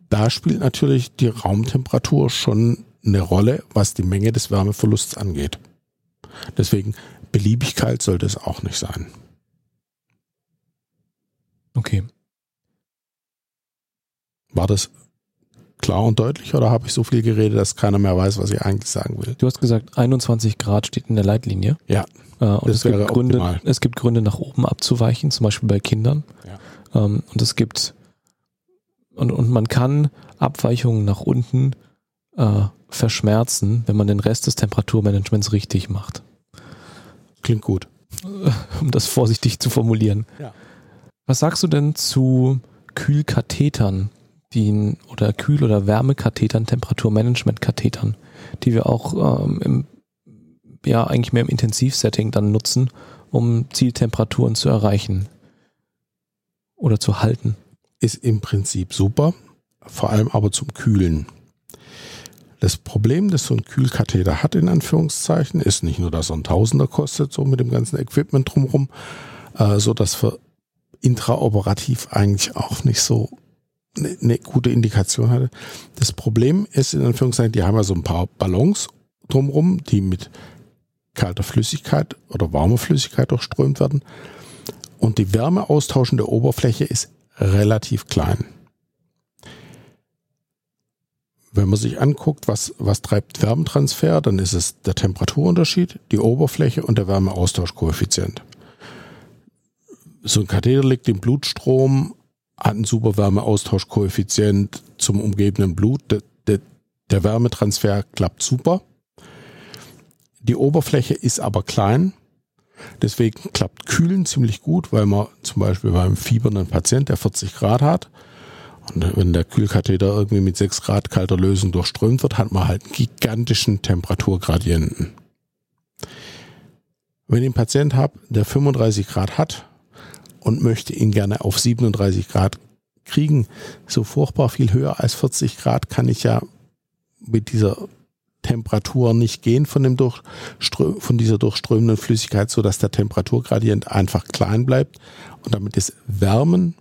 da spielt natürlich die Raumtemperatur schon eine Rolle, was die Menge des Wärmeverlusts angeht. Deswegen beliebig kalt sollte es auch nicht sein. Okay. War das klar und deutlich oder habe ich so viel geredet, dass keiner mehr weiß, was ich eigentlich sagen will? Du hast gesagt, 21 Grad steht in der Leitlinie. Ja. Äh, und Das es gibt, Gründe, optimal. es gibt Gründe, nach oben abzuweichen, zum Beispiel bei Kindern. Ja. Ähm, und es gibt und, und man kann Abweichungen nach unten äh, verschmerzen, wenn man den Rest des Temperaturmanagements richtig macht. Klingt gut. um das vorsichtig zu formulieren. Ja. Was sagst du denn zu Kühlkathetern, die oder Kühl- oder Wärmekathetern, Temperaturmanagementkathetern, die wir auch ähm, im, ja eigentlich mehr im Intensivsetting dann nutzen, um Zieltemperaturen zu erreichen oder zu halten? Ist im Prinzip super, vor allem aber zum Kühlen. Das Problem, das so ein Kühlkatheter hat, in Anführungszeichen, ist nicht nur, dass er ein Tausender kostet, so mit dem ganzen Equipment drumherum, äh, so dass für intraoperativ eigentlich auch nicht so eine, eine gute Indikation hatte. Das Problem ist, in Anführungszeichen, die haben ja so ein paar Ballons drumherum, die mit kalter Flüssigkeit oder warmer Flüssigkeit durchströmt werden. Und die wärmeaustauschende Oberfläche ist relativ klein. Wenn man sich anguckt, was, was treibt Wärmetransfer, dann ist es der Temperaturunterschied, die Oberfläche und der Wärmeaustauschkoeffizient. So ein Katheter liegt im Blutstrom, hat einen super Wärmeaustauschkoeffizient zum umgebenden Blut. Der, der, der Wärmetransfer klappt super. Die Oberfläche ist aber klein. Deswegen klappt Kühlen ziemlich gut, weil man zum Beispiel beim fiebernden Patient, der 40 Grad hat, und wenn der Kühlkatheter irgendwie mit 6 Grad kalter Lösung durchströmt wird, hat man halt einen gigantischen Temperaturgradienten. Wenn ich einen Patient habe, der 35 Grad hat und möchte ihn gerne auf 37 Grad kriegen, so furchtbar viel höher als 40 Grad kann ich ja mit dieser Temperatur nicht gehen von, dem Durchströ von dieser durchströmenden Flüssigkeit, so dass der Temperaturgradient einfach klein bleibt und damit ist Wärmen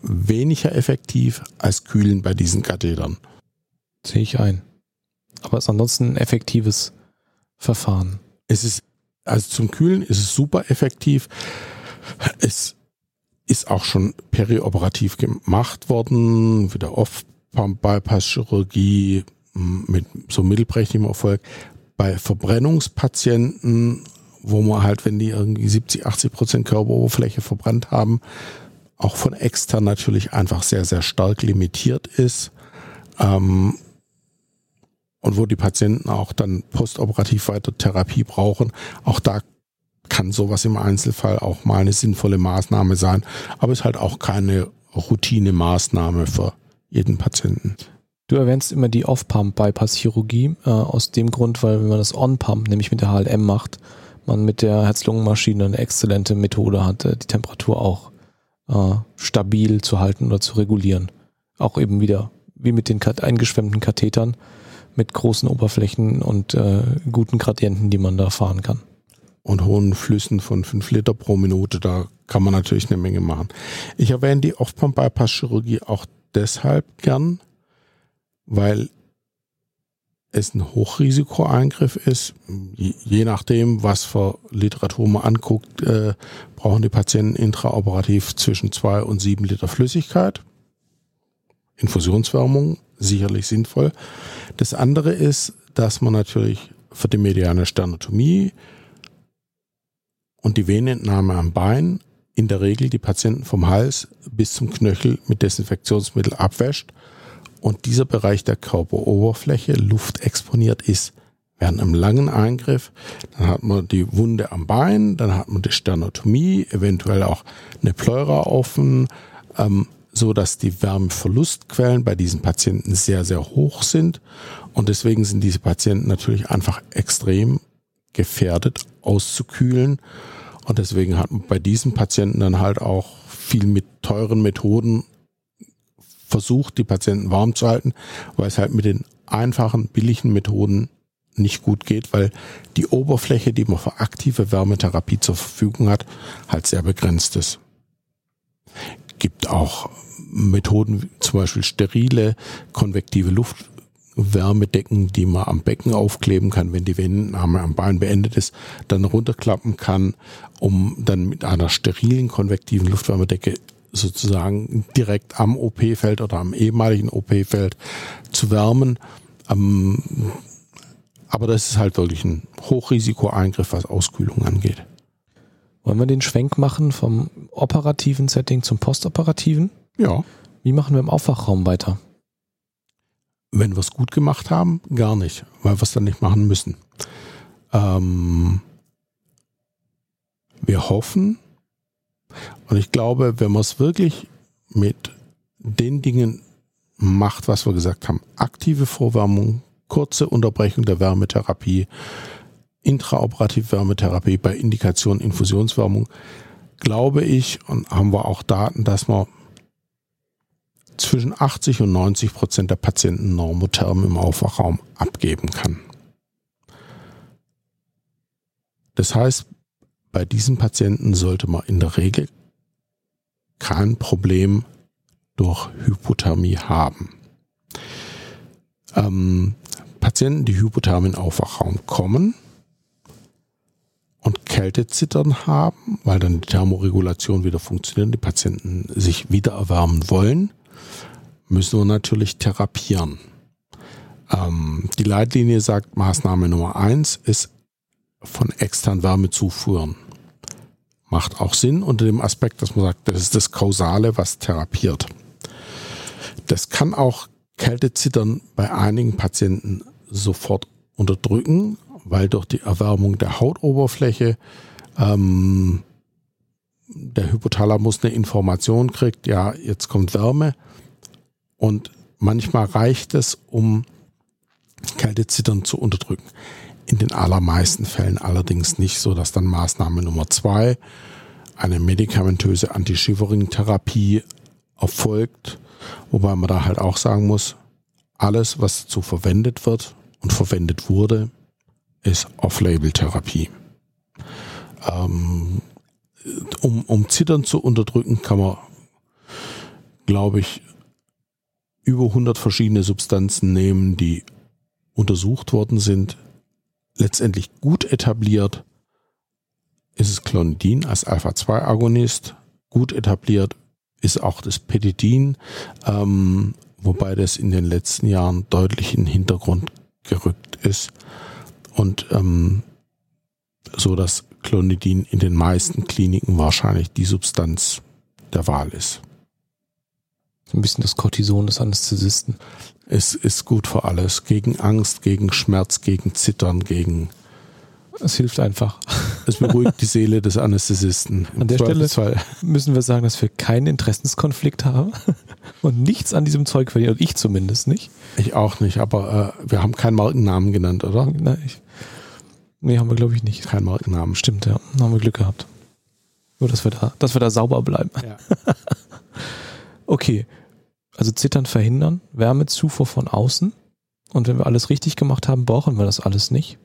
weniger effektiv als Kühlen bei diesen Kathetern. Sehe ich ein. Aber es ist ansonsten ein effektives Verfahren. Es ist, also zum Kühlen ist es super effektiv. Es ist auch schon perioperativ gemacht worden, wieder Off-Pump-Bypass-Chirurgie mit so mittelprächtigem Erfolg. Bei Verbrennungspatienten, wo man halt, wenn die irgendwie 70, 80 Prozent Körperoberfläche verbrannt haben, auch von extern natürlich einfach sehr, sehr stark limitiert ist. Ähm, und wo die Patienten auch dann postoperativ weiter Therapie brauchen. Auch da kann sowas im Einzelfall auch mal eine sinnvolle Maßnahme sein, aber ist halt auch keine Routine-Maßnahme für jeden Patienten. Du erwähnst immer die Off-Pump-Bypass-Chirurgie äh, aus dem Grund, weil wenn man das On-Pump, nämlich mit der HLM macht, man mit der Herz-Lungen-Maschine eine exzellente Methode hat, äh, die Temperatur auch äh, stabil zu halten oder zu regulieren. Auch eben wieder wie mit den eingeschwemmten Kathetern mit großen Oberflächen und äh, guten Gradienten, die man da fahren kann. Und hohen Flüssen von 5 Liter pro Minute, da kann man natürlich eine Menge machen. Ich erwähne die Off-Pump-Bypass-Chirurgie auch deshalb gern, weil es ein Hochrisikoeingriff ist. Je, nachdem, was für Literatur man anguckt, äh, brauchen die Patienten intraoperativ zwischen 2 und 7 Liter Flüssigkeit. Infusionswärmung sicherlich sinnvoll. Das andere ist, dass man natürlich für die mediane Sternotomie und die Venenentnahme am Bein in der Regel die Patienten vom Hals bis zum Knöchel mit Desinfektionsmittel abwäscht und dieser Bereich der Körperoberfläche luftexponiert ist. Während einem langen Eingriff, dann hat man die Wunde am Bein, dann hat man die Sternotomie, eventuell auch eine Pleura offen, ähm, so dass die Wärmeverlustquellen bei diesen Patienten sehr, sehr hoch sind. Und deswegen sind diese Patienten natürlich einfach extrem gefährdet auszukühlen. Und deswegen hat man bei diesen Patienten dann halt auch viel mit teuren Methoden versucht, die Patienten warm zu halten, weil es halt mit den einfachen, billigen Methoden nicht gut geht, weil die Oberfläche, die man für aktive Wärmetherapie zur Verfügung hat, halt sehr begrenzt ist. Gibt auch Methoden, zum Beispiel sterile, konvektive Luftwärmedecken, die man am Becken aufkleben kann, wenn die Venennahme am Bein beendet ist, dann runterklappen kann, um dann mit einer sterilen, konvektiven Luftwärmedecke sozusagen direkt am OP-Feld oder am ehemaligen OP-Feld zu wärmen. Ähm, aber das ist halt wirklich ein Hochrisikoeingriff, was Auskühlung angeht. Wollen wir den Schwenk machen vom operativen Setting zum postoperativen? Ja. Wie machen wir im Aufwachraum weiter? Wenn wir es gut gemacht haben, gar nicht, weil wir es dann nicht machen müssen. Ähm, wir hoffen, und ich glaube, wenn man es wirklich mit den Dingen macht, was wir gesagt haben, aktive Vorwärmung, kurze Unterbrechung der Wärmetherapie, intraoperative Wärmetherapie bei Indikation Infusionswärmung, glaube ich, und haben wir auch Daten, dass man zwischen 80 und 90 Prozent der Patienten normotherm im Aufwachraum abgeben kann. Das heißt, bei diesen Patienten sollte man in der Regel kein Problem durch Hypothermie haben. Ähm, Patienten, die hypotherm in Aufwachraum kommen und Kältezittern haben, weil dann die Thermoregulation wieder funktioniert, die Patienten sich wieder erwärmen wollen, müssen wir natürlich therapieren. Ähm, die Leitlinie sagt, Maßnahme Nummer eins ist von extern Wärme zuführen. Macht auch Sinn unter dem Aspekt, dass man sagt, das ist das Kausale, was therapiert. Das kann auch Kältezittern bei einigen Patienten sofort unterdrücken, weil durch die Erwärmung der Hautoberfläche ähm, der Hypothalamus eine Information kriegt, ja, jetzt kommt Wärme und manchmal reicht es, um Kältezittern zu unterdrücken. In den allermeisten Fällen allerdings nicht, so dass dann Maßnahme Nummer zwei, eine medikamentöse Anti-Shivering-Therapie erfolgt, wobei man da halt auch sagen muss, alles, was dazu verwendet wird und verwendet wurde, ist Off-Label-Therapie. Ähm, um, um Zittern zu unterdrücken, kann man, glaube ich, über 100 verschiedene Substanzen nehmen, die untersucht worden sind, letztendlich gut etabliert ist es Clonidin als Alpha-2-Agonist. Gut etabliert ist auch das Petidin, ähm, wobei das in den letzten Jahren deutlich in den Hintergrund gerückt ist. Und ähm, so dass Clonidin in den meisten Kliniken wahrscheinlich die Substanz der Wahl ist. So ein bisschen das Cortison des Anästhesisten. Es ist gut für alles. Gegen Angst, gegen Schmerz, gegen Zittern, gegen. Es hilft einfach. Es beruhigt die Seele des Anästhesisten. An der Stelle müssen wir sagen, dass wir keinen Interessenskonflikt haben und nichts an diesem Zeug verdienen. Und ich zumindest nicht. Ich auch nicht, aber äh, wir haben keinen Markennamen genannt, oder? Nein, ich, nee, haben wir glaube ich nicht. Kein Markennamen. Stimmt, ja. Da haben wir Glück gehabt. Nur, dass wir da, dass wir da sauber bleiben. Ja. okay. Also Zittern verhindern, Wärmezufuhr von außen. Und wenn wir alles richtig gemacht haben, brauchen wir das alles nicht.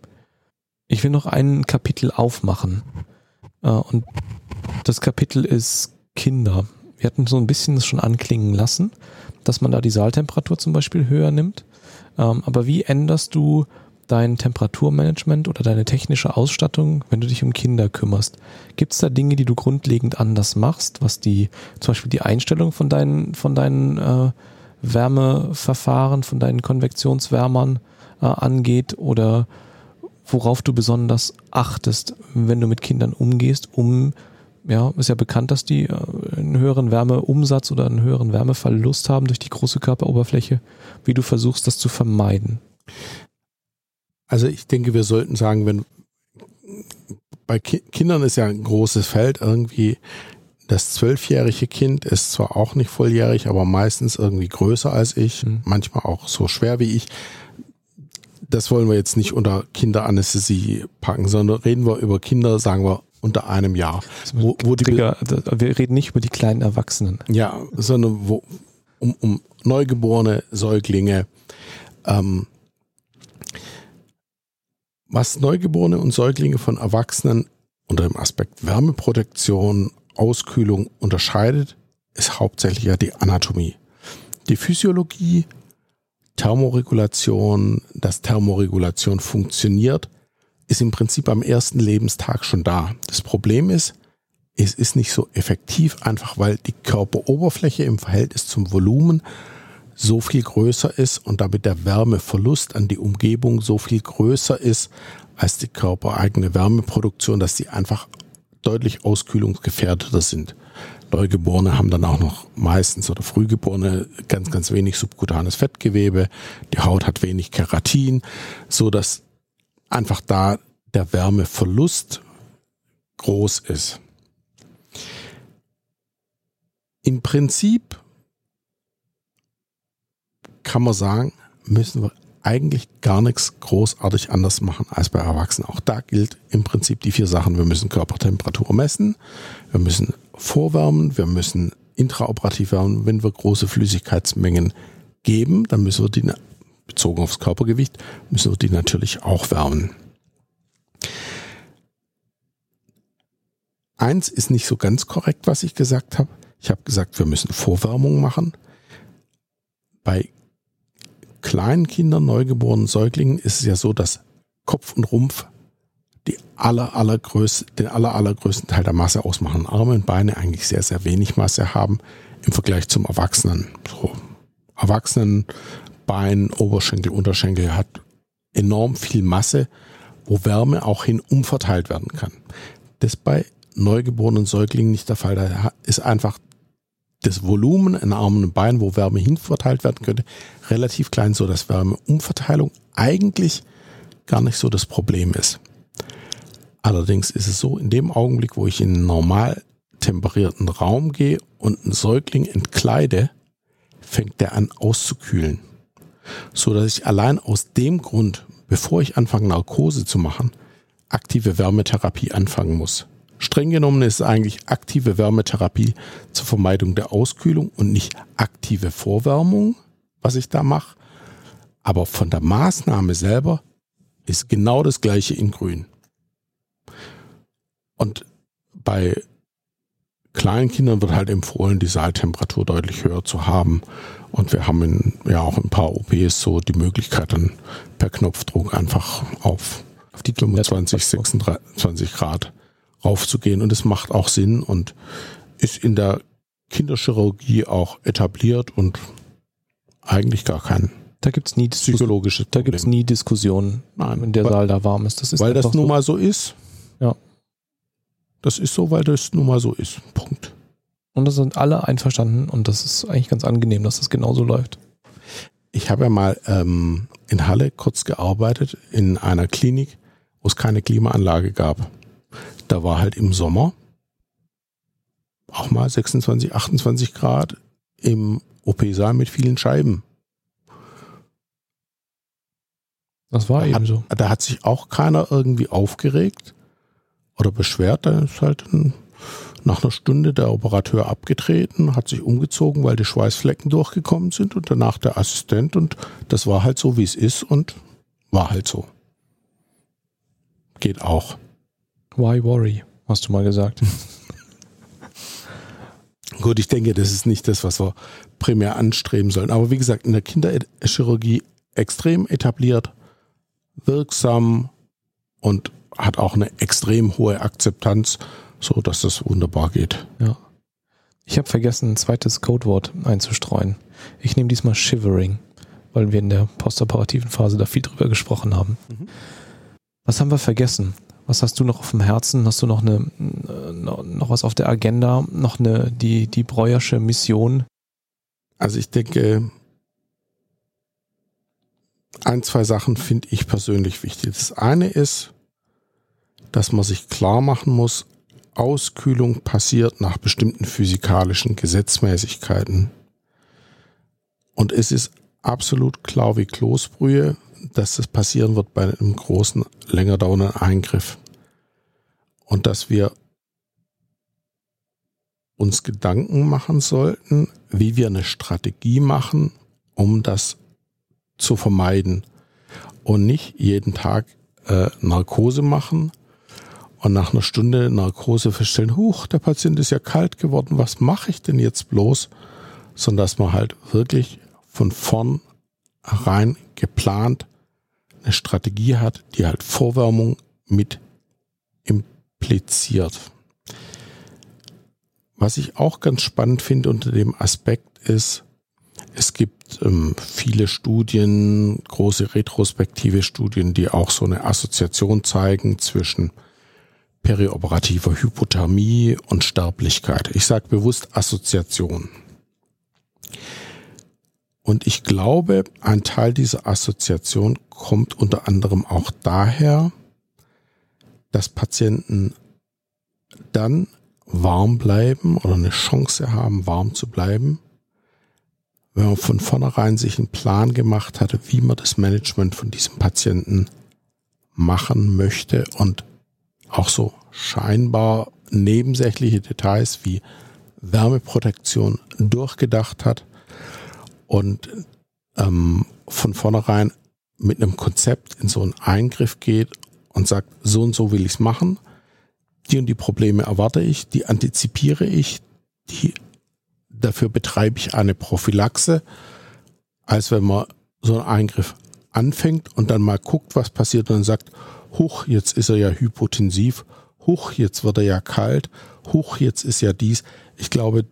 Ich will noch ein Kapitel aufmachen. Äh, und das Kapitel ist Kinder. Wir hatten so ein bisschen das schon anklingen lassen, dass man da die Saaltemperatur zum Beispiel höher nimmt. Ähm, aber wie änderst du dein Temperaturmanagement oder deine technische Ausstattung, wenn du dich um Kinder kümmerst? Gibt es da Dinge, die du grundlegend anders machst, was die, zum Beispiel die Einstellung von deinen, von deinen äh, Wärmeverfahren, von deinen Konvektionswärmern äh, angeht? Oder worauf du besonders achtest, wenn du mit Kindern umgehst, um, ja, ist ja bekannt, dass die äh, einen höheren Wärmeumsatz oder einen höheren Wärmeverlust haben durch die große Körperoberfläche, wie du versuchst, das zu vermeiden. Also ich denke, wir sollten sagen, wenn bei Ki Kindern ist ja ein großes Feld irgendwie. Das zwölfjährige Kind ist zwar auch nicht volljährig, aber meistens irgendwie größer als ich, mhm. manchmal auch so schwer wie ich. Das wollen wir jetzt nicht unter Kinderanästhesie packen, sondern reden wir über Kinder, sagen wir unter einem Jahr. Wo, wo Trigger, wir reden nicht über die kleinen Erwachsenen. Ja, sondern wo, um, um neugeborene Säuglinge, ähm, was Neugeborene und Säuglinge von Erwachsenen unter dem Aspekt Wärmeprotektion, Auskühlung unterscheidet, ist hauptsächlich ja die Anatomie. Die Physiologie, Thermoregulation, dass Thermoregulation funktioniert, ist im Prinzip am ersten Lebenstag schon da. Das Problem ist, es ist nicht so effektiv, einfach weil die Körperoberfläche im Verhältnis zum Volumen so viel größer ist und damit der Wärmeverlust an die Umgebung so viel größer ist als die körpereigene Wärmeproduktion, dass sie einfach deutlich auskühlungsgefährdeter sind. Neugeborene haben dann auch noch meistens oder Frühgeborene ganz, ganz wenig subkutanes Fettgewebe. Die Haut hat wenig Keratin, so dass einfach da der Wärmeverlust groß ist. Im Prinzip kann man sagen, müssen wir eigentlich gar nichts großartig anders machen als bei Erwachsenen. Auch da gilt im Prinzip die vier Sachen. Wir müssen Körpertemperatur messen, wir müssen vorwärmen, wir müssen intraoperativ wärmen. Wenn wir große Flüssigkeitsmengen geben, dann müssen wir die, bezogen aufs Körpergewicht, müssen wir die natürlich auch wärmen. Eins ist nicht so ganz korrekt, was ich gesagt habe. Ich habe gesagt, wir müssen Vorwärmung machen. Bei kleinen Kindern, neugeborenen Säuglingen ist es ja so, dass Kopf und Rumpf die aller, allergrößte, den aller, allergrößten Teil der Masse ausmachen. Arme und Beine eigentlich sehr, sehr wenig Masse haben im Vergleich zum Erwachsenen. So, Erwachsenen, Bein, Oberschenkel, Unterschenkel hat enorm viel Masse, wo Wärme auch hin umverteilt werden kann. Das bei neugeborenen Säuglingen nicht der Fall. Da ist einfach das Volumen in Armen und Beinen, wo Wärme hinverteilt werden könnte, relativ klein, so dass Wärmeumverteilung eigentlich gar nicht so das Problem ist. Allerdings ist es so, in dem Augenblick, wo ich in einen normal temperierten Raum gehe und einen Säugling entkleide, fängt der an auszukühlen. So dass ich allein aus dem Grund, bevor ich anfange Narkose zu machen, aktive Wärmetherapie anfangen muss. Streng genommen ist es eigentlich aktive Wärmetherapie zur Vermeidung der Auskühlung und nicht aktive Vorwärmung, was ich da mache. Aber von der Maßnahme selber ist genau das gleiche in Grün. Und bei kleinen Kindern wird halt empfohlen, die Saaltemperatur deutlich höher zu haben. Und wir haben in, ja auch ein paar OPs so die Möglichkeit, dann per Knopfdruck einfach auf, auf die 25, 26 Grad raufzugehen. Und es macht auch Sinn und ist in der Kinderchirurgie auch etabliert und eigentlich gar kein da gibt's nie psychologische Da gibt's nie Diskussionen, Nein, wenn der weil, Saal da warm ist. Das ist weil das nun so. mal so ist. Ja. Das ist so, weil das nun mal so ist. Punkt. Und da sind alle einverstanden und das ist eigentlich ganz angenehm, dass das genauso läuft. Ich habe ja mal ähm, in Halle kurz gearbeitet in einer Klinik, wo es keine Klimaanlage gab. Da war halt im Sommer auch mal 26, 28 Grad im OP-Saal mit vielen Scheiben. Das war da eben hat, so. Da hat sich auch keiner irgendwie aufgeregt oder beschwert. Da ist halt ein, nach einer Stunde der Operateur abgetreten, hat sich umgezogen, weil die Schweißflecken durchgekommen sind und danach der Assistent und das war halt so, wie es ist und war halt so. Geht auch. Why worry, hast du mal gesagt. Gut, ich denke, das ist nicht das, was wir primär anstreben sollen. Aber wie gesagt, in der Kinderchirurgie extrem etabliert, wirksam und hat auch eine extrem hohe Akzeptanz, so dass das wunderbar geht. Ja. Ich habe vergessen, ein zweites Codewort einzustreuen. Ich nehme diesmal Shivering, weil wir in der postoperativen Phase da viel drüber gesprochen haben. Mhm. Was haben wir vergessen? Was hast du noch auf dem Herzen? Hast du noch eine noch was auf der Agenda? Noch eine die die Breuersche Mission? Also ich denke, ein, zwei Sachen finde ich persönlich wichtig. Das eine ist, dass man sich klar machen muss, Auskühlung passiert nach bestimmten physikalischen Gesetzmäßigkeiten. Und es ist absolut klar wie Kloßbrühe, dass das passieren wird bei einem großen, länger dauernden Eingriff. Und dass wir uns Gedanken machen sollten, wie wir eine Strategie machen, um das zu vermeiden. Und nicht jeden Tag äh, Narkose machen und nach einer Stunde Narkose feststellen, huch, der Patient ist ja kalt geworden, was mache ich denn jetzt bloß? Sondern dass man halt wirklich von vorn rein geplant eine Strategie hat, die halt Vorwärmung mit impliziert. Was ich auch ganz spannend finde unter dem Aspekt ist, es gibt ähm, viele Studien, große retrospektive Studien, die auch so eine Assoziation zeigen zwischen perioperativer Hypothermie und Sterblichkeit. Ich sage bewusst Assoziation. Und ich glaube, ein Teil dieser Assoziation kommt unter anderem auch daher, dass Patienten dann warm bleiben oder eine Chance haben, warm zu bleiben, wenn man von vornherein sich einen Plan gemacht hatte, wie man das Management von diesem Patienten machen möchte und auch so scheinbar nebensächliche Details wie Wärmeprotektion durchgedacht hat und ähm, von vornherein mit einem Konzept in so einen Eingriff geht und sagt, so und so will ich es machen, die und die Probleme erwarte ich, die antizipiere ich, die dafür betreibe ich eine Prophylaxe, als wenn man so einen Eingriff anfängt und dann mal guckt, was passiert und dann sagt, huch, jetzt ist er ja hypotensiv, huch, jetzt wird er ja kalt, huch, jetzt ist ja dies. Ich glaube,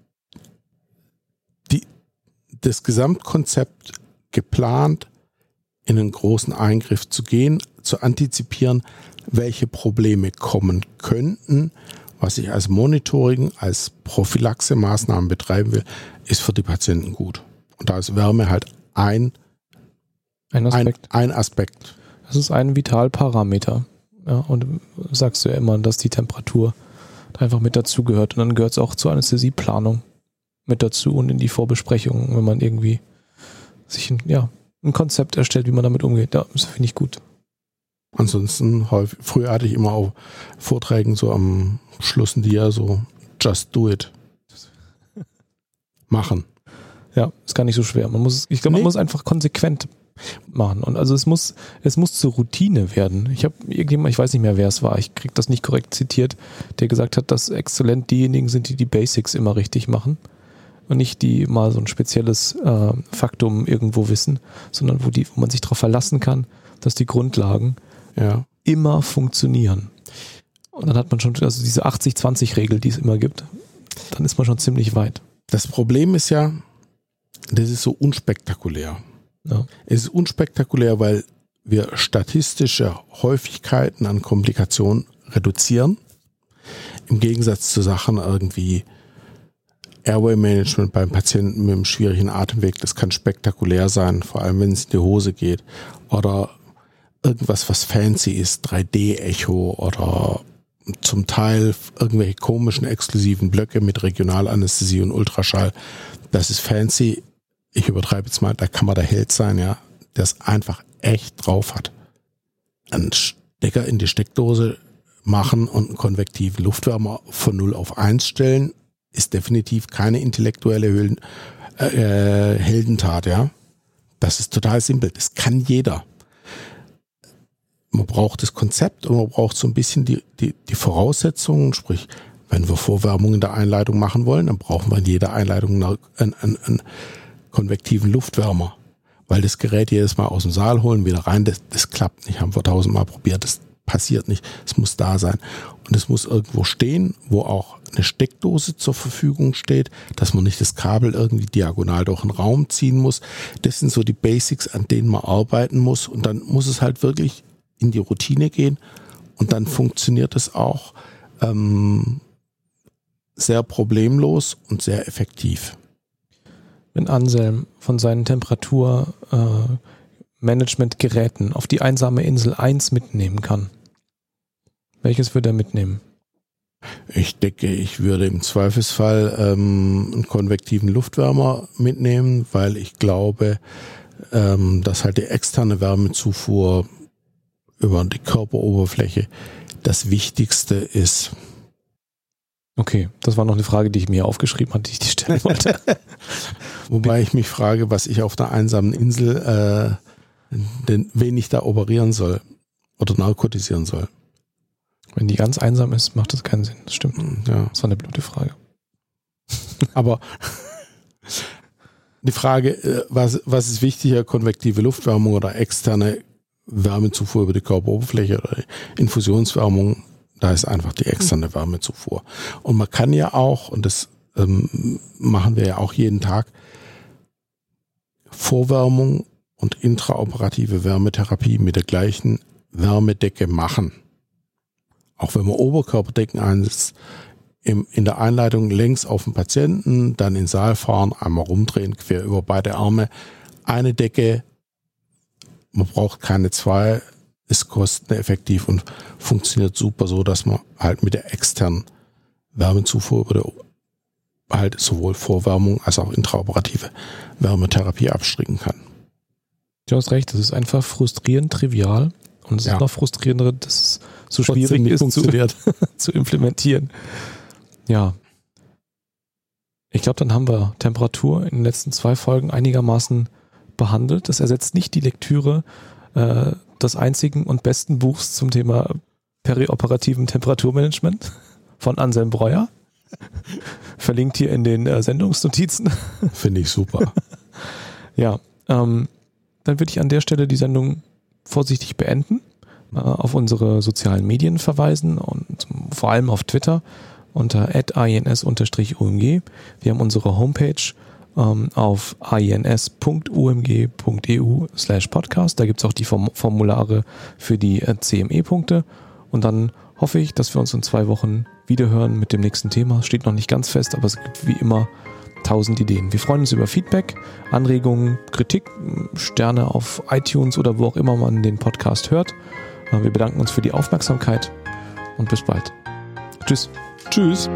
das Gesamtkonzept geplant, in einen großen Eingriff zu gehen, zu antizipieren, welche Probleme kommen könnten, was ich als Monitoring, als Prophylaxe-Maßnahmen betreiben will, ist für die Patienten gut. Und da ist Wärme halt ein, ein Aspekt. Ein, ein Aspekt. Das ist ein Vitalparameter. Ja, und sagst du ja immer, dass die Temperatur einfach mit dazugehört. Und dann gehört es auch zur Anästhesieplanung mit dazu und in die Vorbesprechung, wenn man irgendwie sich ein, ja, ein Konzept erstellt, wie man damit umgeht. Ja, das finde ich gut. Ansonsten, häufig, früher hatte ich immer auf Vorträgen so am Schluss ein Dia so, just do it. Machen. Ja, ist gar nicht so schwer. Man muss, ich glaube, man nee. muss einfach konsequent machen. Und also es muss, es muss zur Routine werden. Ich habe irgendjemand, ich weiß nicht mehr, wer es war, ich kriege das nicht korrekt zitiert, der gesagt hat, dass exzellent diejenigen sind, die die Basics immer richtig machen und nicht die mal so ein spezielles äh, Faktum irgendwo wissen, sondern wo, die, wo man sich darauf verlassen kann, dass die Grundlagen ja. immer funktionieren. Und dann hat man schon, also diese 80-20-Regel, die es immer gibt, dann ist man schon ziemlich weit. Das Problem ist ja, das ist so unspektakulär. Ja. Es ist unspektakulär, weil wir statistische Häufigkeiten an Komplikationen reduzieren. Im Gegensatz zu Sachen irgendwie Airway Management beim Patienten mit einem schwierigen Atemweg, das kann spektakulär sein, vor allem wenn es in die Hose geht. Oder irgendwas, was fancy ist, 3D-Echo oder zum Teil irgendwelche komischen exklusiven Blöcke mit Regionalanästhesie und Ultraschall. Das ist fancy. Ich übertreibe jetzt mal, da kann man der Held sein, ja, der es einfach echt drauf hat. Einen Stecker in die Steckdose machen und einen konvektiven Luftwärmer von 0 auf 1 stellen ist definitiv keine intellektuelle Höhlen, äh, Heldentat, ja. Das ist total simpel. Das kann jeder. Man braucht das Konzept und man braucht so ein bisschen die, die, die Voraussetzungen, sprich, wenn wir Vorwärmung in der Einleitung machen wollen, dann brauchen wir in jeder Einleitung einen, einen, einen konvektiven Luftwärmer. Weil das Gerät jedes Mal aus dem Saal holen, wieder rein, das, das klappt nicht. Haben wir tausendmal probiert, das passiert nicht. Es muss da sein. Und es muss irgendwo stehen, wo auch eine Steckdose zur Verfügung steht, dass man nicht das Kabel irgendwie diagonal durch den Raum ziehen muss. Das sind so die Basics, an denen man arbeiten muss. Und dann muss es halt wirklich in die Routine gehen und dann funktioniert es auch ähm, sehr problemlos und sehr effektiv. Wenn Anselm von seinen Temperaturmanagementgeräten äh, auf die einsame Insel 1 mitnehmen kann, welches würde er mitnehmen? Ich denke, ich würde im Zweifelsfall ähm, einen konvektiven Luftwärmer mitnehmen, weil ich glaube, ähm, dass halt die externe Wärmezufuhr über die Körperoberfläche das Wichtigste ist. Okay, das war noch eine Frage, die ich mir aufgeschrieben hatte, die ich die stellen wollte. Wobei ich mich frage, was ich auf einer einsamen Insel, denn wen ich da operieren soll oder narkotisieren soll. Wenn die ganz einsam ist, macht das keinen Sinn. Das stimmt. Hm, ja. Das war eine blöde Frage. Aber die Frage, äh, was, was ist wichtiger, konvektive Luftwärmung oder externe Wärmezufuhr über die Körperoberfläche oder Infusionswärmung? Da ist einfach die externe Wärmezufuhr. Und man kann ja auch, und das ähm, machen wir ja auch jeden Tag, Vorwärmung und intraoperative Wärmetherapie mit der gleichen Wärmedecke machen auch wenn man Oberkörperdecken einsetzt, im, in der Einleitung längs auf den Patienten, dann in den Saal fahren, einmal rumdrehen, quer über beide Arme, eine Decke, man braucht keine zwei, ist kosteneffektiv und funktioniert super so, dass man halt mit der externen Wärmezufuhr über der halt sowohl Vorwärmung als auch intraoperative Wärmetherapie abstricken kann. Du hast recht, das ist einfach frustrierend trivial und es ja. ist noch frustrierender, dass es so schwierig ist zu, zu implementieren. Ja. Ich glaube, dann haben wir Temperatur in den letzten zwei Folgen einigermaßen behandelt. Das ersetzt nicht die Lektüre äh, des einzigen und besten Buchs zum Thema perioperativen Temperaturmanagement von Anselm Breuer. Verlinkt hier in den äh, Sendungsnotizen. Finde ich super. ja, ähm, dann würde ich an der Stelle die Sendung vorsichtig beenden, äh, auf unsere sozialen Medien verweisen und vor allem auf Twitter unter ins-umg. Wir haben unsere Homepage ähm, auf ins.umg.eu slash podcast. Da gibt es auch die Formulare für die äh, CME-Punkte. Und dann hoffe ich, dass wir uns in zwei Wochen wiederhören mit dem nächsten Thema. Steht noch nicht ganz fest, aber es gibt wie immer tausend Ideen. Wir freuen uns über Feedback, Anregungen, Kritik, Sterne auf iTunes oder wo auch immer man den Podcast hört. Wir bedanken uns für die Aufmerksamkeit und bis bald. Tschüss. Tschüss.